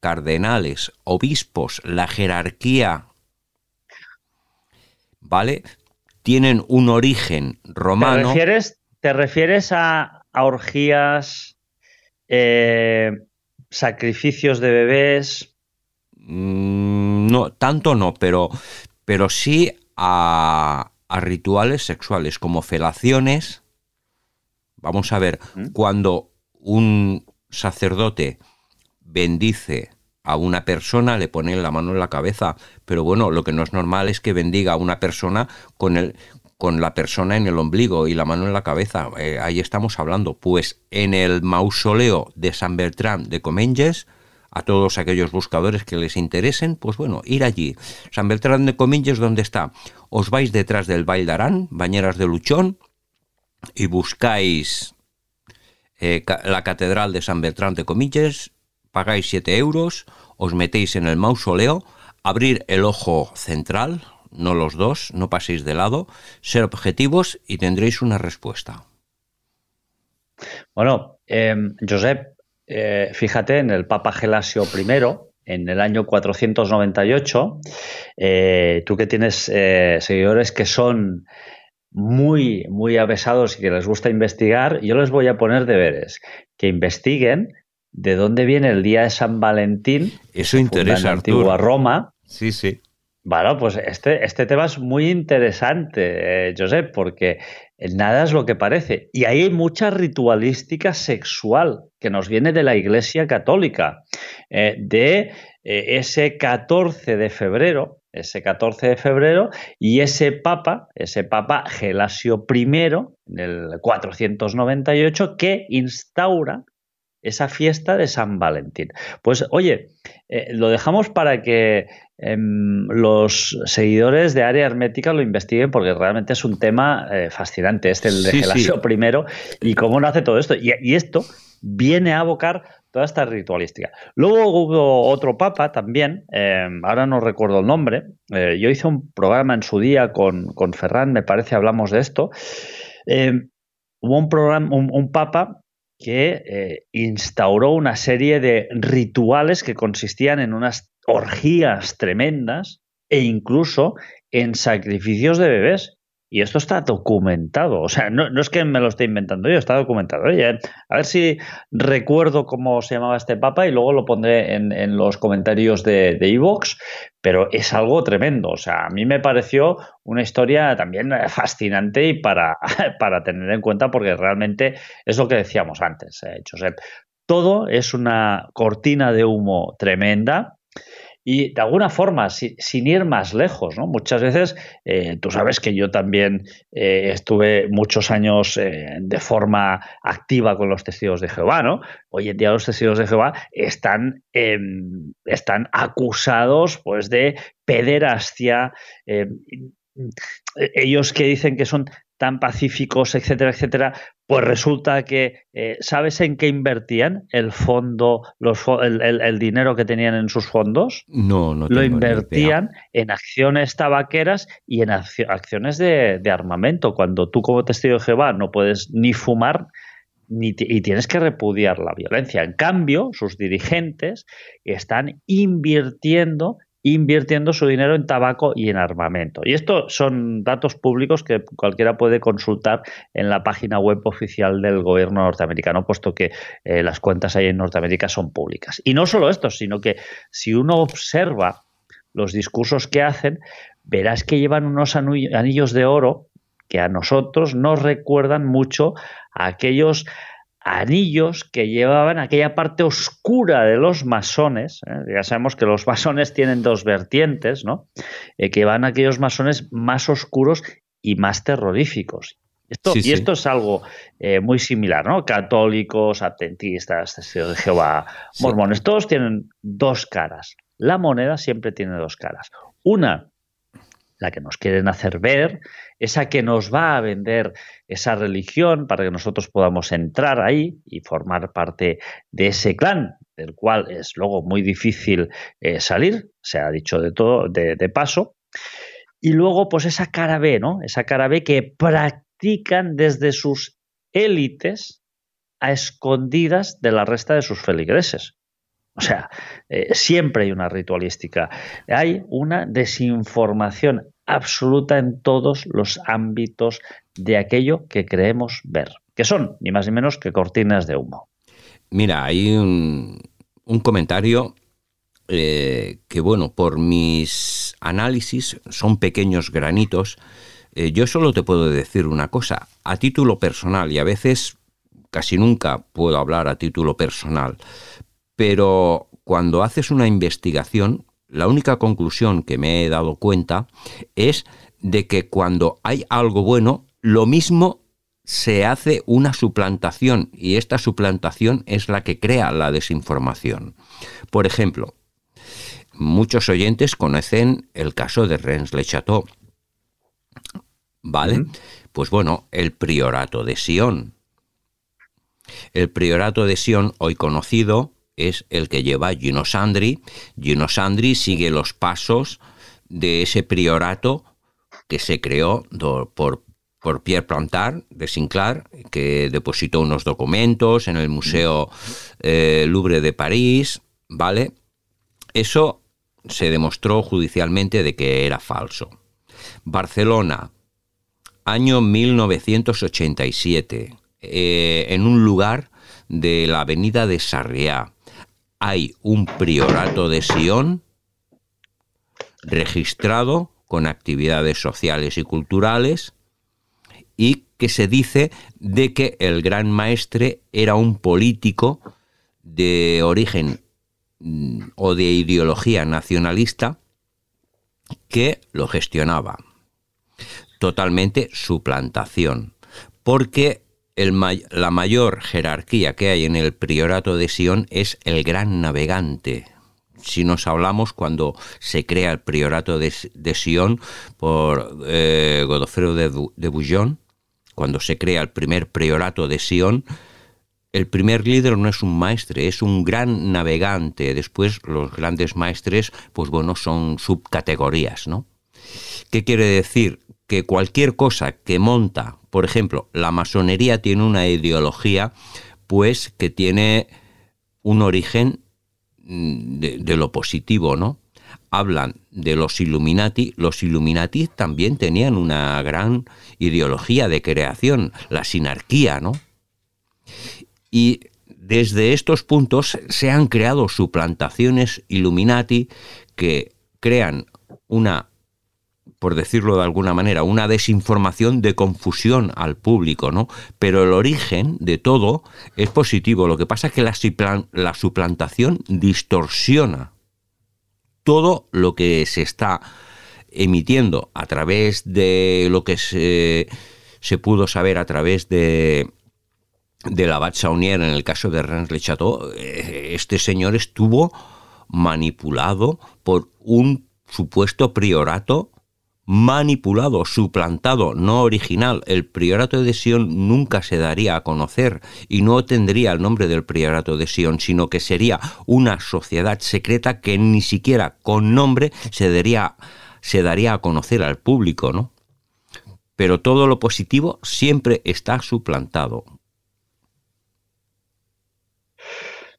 Speaker 3: cardenales, obispos, la jerarquía ¿vale? Tienen un origen romano.
Speaker 4: ¿Te refieres, te refieres a, a orgías, eh, sacrificios de bebés?
Speaker 3: Mm, no, tanto no, pero, pero sí a, a rituales sexuales como felaciones. Vamos a ver,
Speaker 4: ¿Mm?
Speaker 3: cuando un sacerdote bendice a una persona, le pone la mano en la cabeza, pero bueno, lo que no es normal es que bendiga a una persona con el con la persona en el ombligo y la mano en la cabeza. Eh, ahí estamos hablando. Pues en el mausoleo de San Bertrán de Comenges, a todos aquellos buscadores que les interesen, pues bueno, ir allí. San Bertrán de Cominges, ¿dónde está? Os vais detrás del Bail d'Arán, Bañeras de Luchón, y buscáis eh, la Catedral de San Bertrán de Cominges, pagáis 7 euros, os metéis en el mausoleo, abrir el ojo central, no los dos, no paséis de lado, ser objetivos y tendréis una respuesta.
Speaker 4: Bueno, eh, Josep, eh, fíjate en el Papa Gelasio I, en el año 498, eh, tú que tienes eh, seguidores que son muy, muy avesados y que les gusta investigar, yo les voy a poner deberes, que investiguen de dónde viene el día de San Valentín,
Speaker 3: Eso interesa,
Speaker 4: en antigua. Roma,
Speaker 3: Sí, sí.
Speaker 4: bueno, pues este, este tema es muy interesante, eh, Josep, porque nada es lo que parece. Y ahí hay mucha ritualística sexual que nos viene de la Iglesia Católica, eh, de eh, ese 14 de febrero, ese 14 de febrero, y ese papa, ese papa Gelasio I, en el 498, que instaura esa fiesta de San Valentín. Pues oye, eh, lo dejamos para que em, los seguidores de área hermética lo investiguen porque realmente es un tema eh, fascinante, este el de
Speaker 3: Sí, sí.
Speaker 4: Gelasio I y cómo nace todo esto. Y, y esto viene a abocar toda esta ritualística. Luego hubo otro papa también, eh, ahora no recuerdo el nombre, eh, yo hice un programa en su día con, con Ferran, me parece, hablamos de esto. Eh, hubo un, programa, un, un papa que eh, instauró una serie de rituales que consistían en unas orgías tremendas e incluso en sacrificios de bebés. Y esto está documentado. O sea, no, no es que me lo esté inventando yo, está documentado. Oye, a ver si recuerdo cómo se llamaba este papa y luego lo pondré en, los comentarios de iVoox, pero es algo tremendo. O sea, a mí me pareció una historia también eh, fascinante y para, para tener en cuenta porque realmente es lo que decíamos antes, eh, Josep. Todo es una cortina de humo tremenda y de alguna forma, si- sin ir más lejos, ¿no? Muchas veces, eh, tú sabes que yo también eh, estuve muchos años eh, de forma activa con los testigos de Jehová, ¿no? Hoy en día los testigos de Jehová están, em, están acusados pues de pederastia, em, ellos que dicen que son tan pacíficos, etcétera, etcétera, pues resulta que, eh, ¿sabes en qué invertían el fondo, los, el, el- el dinero que tenían en sus fondos?
Speaker 3: No, no
Speaker 4: Lo
Speaker 3: tengo ni idea.
Speaker 4: invertían en acciones tabaqueras y en accio- acciones de, de armamento. Cuando tú como testigo de Jehová no puedes ni fumar ni y tienes que repudiar la violencia. En cambio, sus dirigentes están invirtiendo invirtiendo su dinero en tabaco y en armamento. Y esto son datos públicos que cualquiera puede consultar en la página web oficial del gobierno norteamericano, puesto que eh, las cuentas ahí en Norteamérica son públicas. Y no solo esto, sino que si uno observa los discursos que hacen, verás que llevan unos anillos de oro que a nosotros nos recuerdan mucho a aquellos anillos que llevaban aquella parte oscura de los masones. ¿eh? Ya sabemos que los masones tienen dos vertientes, ¿no? Eh, que van aquellos masones más oscuros y más terroríficos. Esto,
Speaker 3: Sí,
Speaker 4: y
Speaker 3: sí.
Speaker 4: esto es algo eh, muy similar, ¿no? Católicos, adventistas, testigos de Jehová,
Speaker 3: Sí.
Speaker 4: mormones, todos tienen dos caras. La moneda siempre tiene dos caras. Una, la que nos quieren hacer ver, esa que nos va a vender esa religión para que nosotros podamos entrar ahí y formar parte de ese clan, del cual es luego muy difícil eh, salir, se ha dicho de todo, de, de paso. Y luego, pues esa cara B, ¿no? Esa cara B que practican desde sus élites a escondidas de la resta de sus feligreses. O sea, eh, siempre hay una ritualística. Hay una desinformación absoluta en todos los ámbitos de aquello que creemos ver, que son ni más ni menos que cortinas de humo.
Speaker 3: Mira, hay un, comentario eh, que, bueno, por mis análisis son pequeños granitos. Eh, yo solo te puedo decir una cosa, a título personal, y a veces casi nunca puedo hablar a título personal, pero cuando haces una investigación, la única conclusión que me he dado cuenta es de que cuando hay algo bueno, lo mismo se hace una suplantación y esta suplantación es la que crea la desinformación. Por ejemplo, muchos oyentes conocen el caso de Rennes-le-Château. ¿Vale? Pues bueno, el priorato de Sion. El priorato de Sion, hoy conocido, es el que lleva Gino Sandri. Gino Sandri sigue los pasos de ese priorato que se creó por, por Pierre Plantard de Sinclair, que depositó unos documentos en el Museo eh, Louvre de París, ¿vale? Eso se demostró judicialmente de que era falso. Barcelona, año 1987, eh, en un lugar de la avenida de Sarriá, hay un priorato de Sion registrado con actividades sociales y culturales y que se dice de que el gran maestre era un político de origen Mm, o de ideología nacionalista que lo gestionaba. Totalmente suplantación, porque la mayor jerarquía que hay en el priorato de Sion es el gran navegante. Si nos hablamos cuando se crea el priorato de, Sion por eh, Godofredo de, de Bouillon, cuando se crea el primer priorato de Sion, el primer líder no es un maestre, es un gran navegante. Después los grandes maestres, pues bueno, son subcategorías, ¿no? ¿Qué quiere decir? Que cualquier cosa que monta, por ejemplo, la masonería tiene una ideología, pues que tiene un origen mm, de, de lo positivo, ¿no? hablan de los Illuminati, los Illuminati también tenían una gran ideología de creación, la sinarquía, ¿no? y desde estos puntos se han creado suplantaciones Illuminati que crean una, por decirlo de alguna manera, una desinformación de confusión al público, ¿no? Pero el origen de todo es positivo. Lo que pasa es que la, la suplantación distorsiona todo lo que se está emitiendo a través de lo que se, pudo saber a través de de la Saunier en el caso de Rennes Le Chateau, eh, este señor estuvo manipulado por un supuesto priorato manipulado, suplantado, no original. El priorato de Sion nunca se daría a conocer y no tendría el nombre del priorato de Sion, sino que sería una sociedad secreta que ni siquiera con nombre se daría, se daría a conocer al público, ¿no? Pero todo lo positivo siempre está suplantado.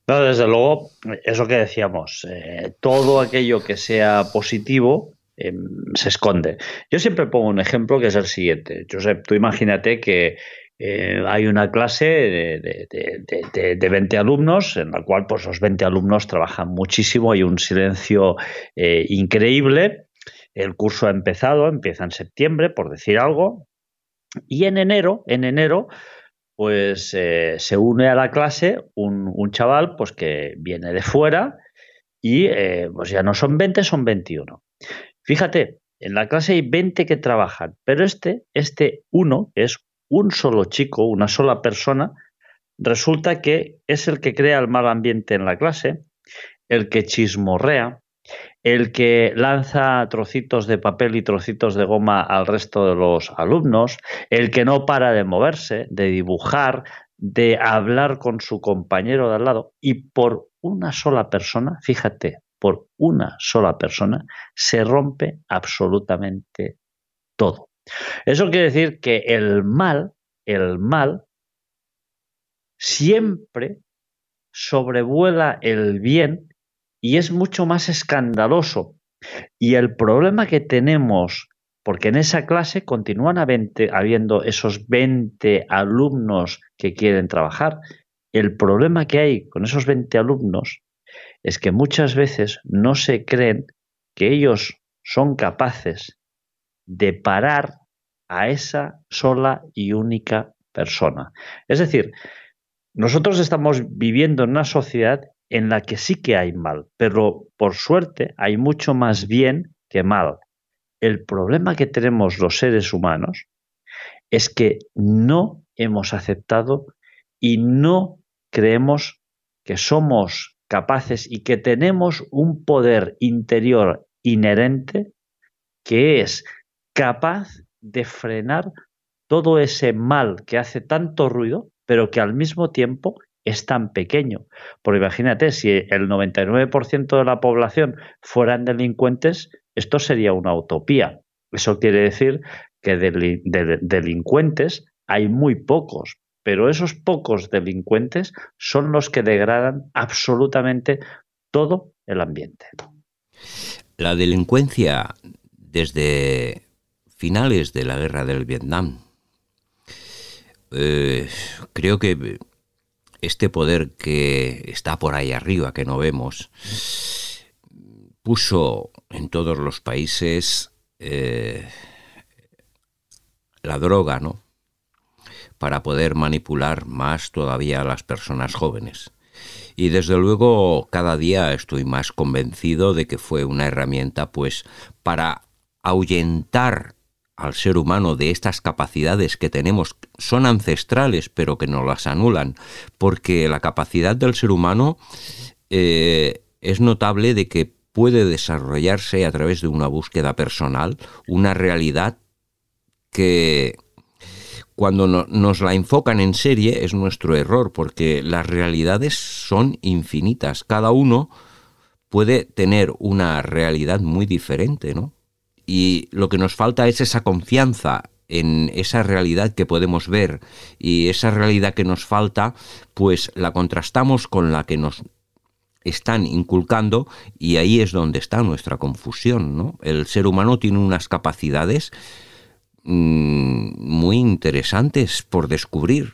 Speaker 4: Desde luego, eso que decíamos, eh, todo aquello que sea positivo em, se esconde. Yo siempre pongo un ejemplo que es el siguiente. Josep, tú imagínate que eh, hay una clase de, de, 20 alumnos en la cual pues, los 20 alumnos trabajan muchísimo, hay un silencio eh, increíble. El curso ha empezado, empieza en septiembre, por decir algo, y en enero, en enero, pues eh, se une a la clase un, chaval pues que viene de fuera y pues ya no son 20, son 21. Fíjate, en la clase hay 20 que trabajan, pero este, este uno, que es un solo chico, una sola persona, resulta que es el que crea el mal ambiente en la clase, el que chismorrea, el que lanza trocitos de papel y trocitos de goma al resto de los alumnos, el que no para de moverse, de dibujar, de hablar con su compañero de al lado y por una sola persona, fíjate, por una sola persona se rompe absolutamente todo. Eso quiere decir que el mal, el mal, siempre sobrevuela el bien y es mucho más escandaloso. Y el problema que tenemos porque en esa clase continúan habiendo esos 20 alumnos que quieren trabajar. El problema que hay con esos 20 alumnos es que muchas veces no se creen que ellos son capaces de parar a esa sola y única persona. Es decir, nosotros estamos viviendo en una sociedad en la que sí que hay mal, pero por suerte hay mucho más bien que mal. El problema que tenemos los seres humanos es que no hemos aceptado y no creemos que somos capaces y que tenemos un poder interior inherente que es capaz de frenar todo ese mal que hace tanto ruido, pero que al mismo tiempo es tan pequeño. Porque imagínate, si el 99% de la población fueran delincuentes, esto sería una utopía. Eso quiere decir que de, delincuentes hay muy pocos, pero esos pocos delincuentes son los que degradan absolutamente todo el ambiente.
Speaker 3: La delincuencia desde finales de la guerra del Vietnam, eh, creo que este poder que está por ahí arriba, que no vemos, puso en todos los países eh, la droga, ¿no? Para poder manipular más todavía a las personas jóvenes. Y desde luego cada día estoy más convencido de que fue una herramienta pues para ahuyentar al ser humano de estas capacidades que tenemos son ancestrales pero que nos las anulan porque la capacidad del ser humano eh, es notable de que puede desarrollarse a través de una búsqueda personal, una realidad que cuando nos la enfocan en serie es nuestro error, porque las realidades son infinitas. Cada uno puede tener una realidad muy diferente, ¿no? Y lo que nos falta es esa confianza en esa realidad que podemos ver y esa realidad que nos falta, pues la contrastamos con la que nos están inculcando y ahí es donde está nuestra confusión. ¿no? El ser humano tiene unas capacidades mm, muy interesantes por descubrir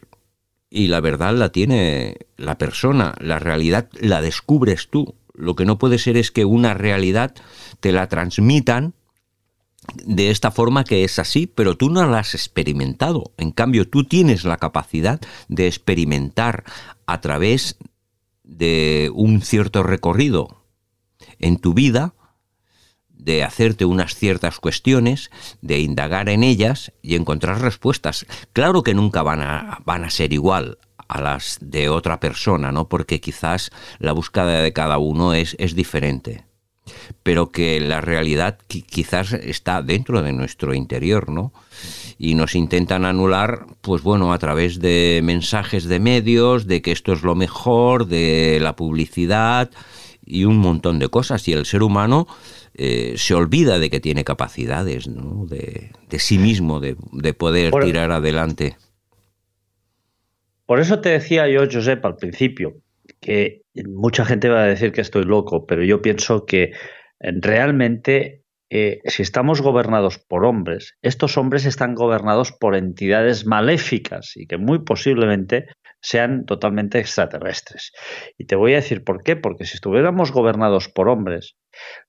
Speaker 3: y la verdad la tiene la persona, la realidad la descubres tú. Lo que no puede ser es que una realidad te la transmitan de esta forma que es así, pero tú no la has experimentado. En cambio, tú tienes la capacidad de experimentar a través de un cierto recorrido en tu vida, de hacerte unas ciertas cuestiones, de indagar en ellas y encontrar respuestas. Claro que nunca van a, van a ser igual a las de otra persona, ¿no? Porque quizás la búsqueda de cada uno es, es diferente. Pero que la realidad quizás está dentro de nuestro interior, ¿no? y nos intentan anular, pues bueno, a través de mensajes de medios, de que esto es lo mejor, de la publicidad y un montón de cosas. Y el ser humano eh, se olvida de que tiene capacidades, ¿no? de, sí mismo, de, poder tirar adelante.
Speaker 4: Por eso te decía yo, Josep, al principio, que mucha gente va a decir que estoy loco, pero yo pienso que realmente eh, si estamos gobernados por hombres, estos hombres están gobernados por entidades maléficas y que muy posiblemente sean totalmente extraterrestres. Y te voy a decir por qué, porque si estuviéramos gobernados por hombres,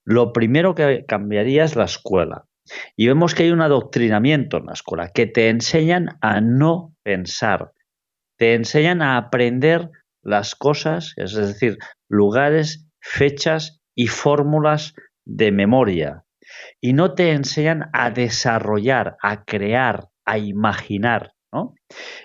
Speaker 4: lo primero que cambiaría es la escuela. Y vemos que hay un adoctrinamiento en la escuela, que te enseñan a no pensar, te enseñan a aprender las cosas, es decir, lugares, fechas y fórmulas de memoria y no te enseñan a desarrollar, a crear, a imaginar.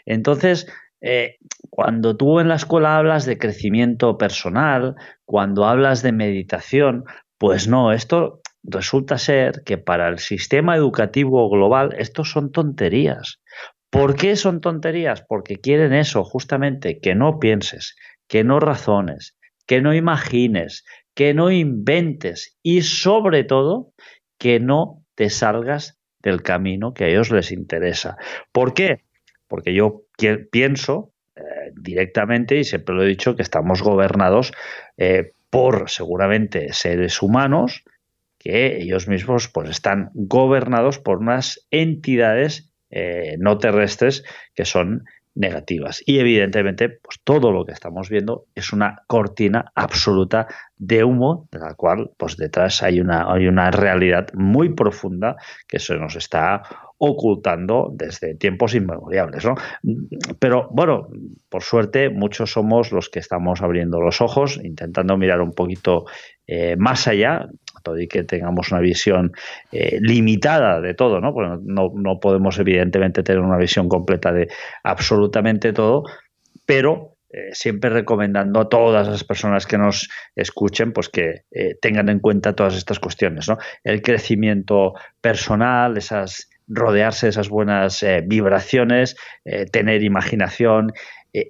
Speaker 4: Entonces, eh, cuando tú en la escuela hablas de crecimiento personal, cuando hablas de meditación, pues no, esto resulta ser que para el sistema educativo global esto son tonterías. ¿Por qué son tonterías? Porque quieren eso, justamente, que no pienses, que no razones, que no imagines, que no inventes y sobre todo que no te salgas del camino que a ellos les interesa. ¿Por qué? Porque yo pienso eh, directamente, y siempre lo he dicho, que estamos gobernados eh, por seguramente seres humanos que ellos mismos pues, están gobernados por unas entidades eh, no terrestres que son negativas. Y evidentemente, pues todo lo que estamos viendo es una cortina absoluta de humo, de la cual pues detrás hay una, hay una realidad muy profunda que se nos está ocultando desde tiempos inmemoriales. ¿no? Pero bueno, por suerte, muchos somos los que estamos abriendo los ojos, intentando mirar un poquito eh, más allá, y que tengamos una visión eh, limitada de todo, ¿no? Porque no, no podemos evidentemente tener una visión completa de absolutamente todo, pero eh, siempre recomendando a todas las personas que nos escuchen pues que tengan en cuenta todas estas cuestiones, ¿no? El crecimiento personal, esas rodearse de esas buenas vibraciones, tener imaginación,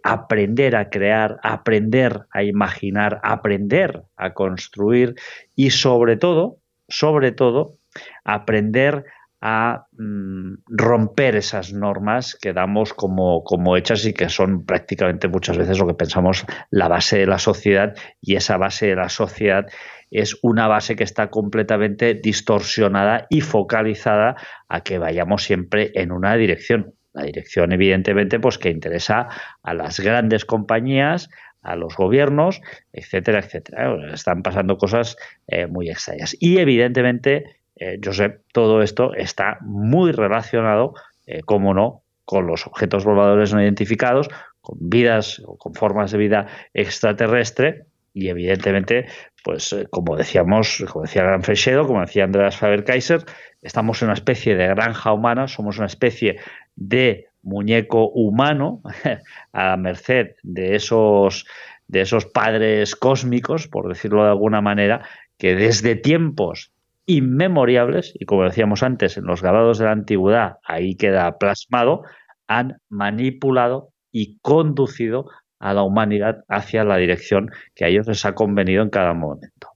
Speaker 4: aprender a crear, aprender a imaginar, aprender a construir y sobre todo, sobre todo, aprender a mm, romper esas normas que damos como, como hechas y que son prácticamente muchas veces lo que pensamos la base de la sociedad y esa base de la sociedad es una base que está completamente distorsionada y focalizada a que vayamos siempre en una dirección. La dirección, evidentemente, pues que interesa a las grandes compañías, a los gobiernos, etcétera, etcétera. Están pasando cosas eh, muy extrañas. Y evidentemente, eh, Josep, todo esto está muy relacionado, eh, como no, con los objetos voladores no identificados, con vidas o con formas de vida extraterrestre y evidentemente, pues como decíamos, como decía Gran como decía Andreas Faber-Kaiser, estamos en una especie de granja humana, somos una especie de muñeco humano a la merced de esos, de esos padres cósmicos, por decirlo de alguna manera, que desde tiempos inmemoriales, y como decíamos antes, en los grabados de la antigüedad, ahí queda plasmado, han manipulado y conducido a la humanidad hacia la dirección que a ellos les ha convenido en cada momento.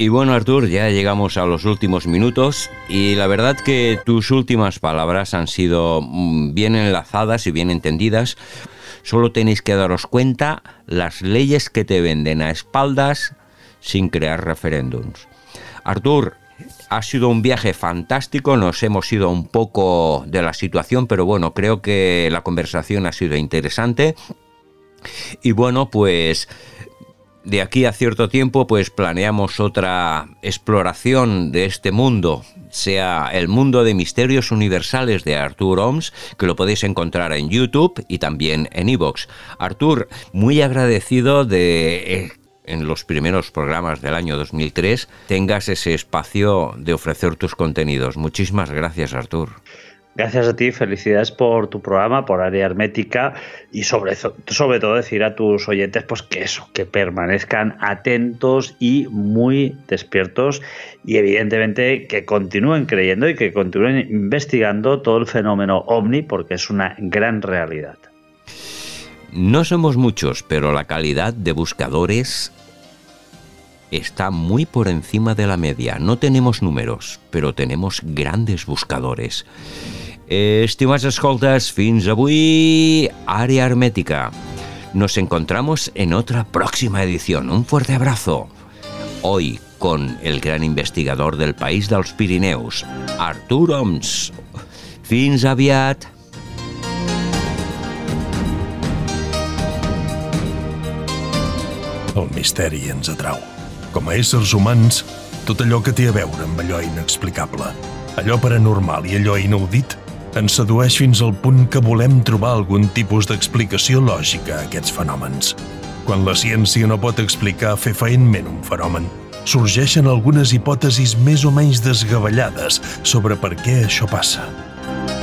Speaker 3: Y bueno, Artur, ya llegamos a los últimos minutos y la verdad que tus últimas palabras han sido mm, bien enlazadas y bien entendidas. Solo tenéis que daros cuenta las leyes que te venden a espaldas sin crear referéndums. Artur, ha sido un viaje fantástico, nos hemos ido un poco de la situación, pero bueno, creo que la conversación ha sido interesante. Y bueno, pues de aquí a cierto tiempo pues planeamos otra exploración de este mundo, sea el mundo de misterios universales de Arthur Oms, que lo podéis encontrar en YouTube y también en Evox. Arthur, muy agradecido de eh, en los primeros programas del año 2003 tengas ese espacio de ofrecer tus contenidos. Muchísimas gracias, Artur.
Speaker 4: Gracias a ti, felicidades por tu programa, por área hermética y sobre, sobre todo decir a tus oyentes pues que eso, que permanezcan atentos y muy despiertos y evidentemente que continúen creyendo y que continúen investigando todo el fenómeno ovni porque es una gran realidad.
Speaker 3: No somos muchos, pero la calidad de buscadores está muy por encima de la media. No tenemos números, pero tenemos grandes buscadores. Estimats escoltes, fins avui Área Hermética. Nos encontramos en otra próxima edición. Un fuerte abrazo. Hoy con el gran investigador del país dels Pirineus, Artur Oms. Fins aviat.
Speaker 2: El misteri ens atrau. Com a éssers humans, tot allò que té a veure amb allò inexplicable, allò paranormal i allò inaudit ens sedueix fins al punt que volem trobar algun tipus d'explicació lògica a aquests fenòmens. Quan la ciència no pot explicar fefaentment un fenomen, sorgeixen algunes hipòtesis més o menys desgavellades sobre per què això passa –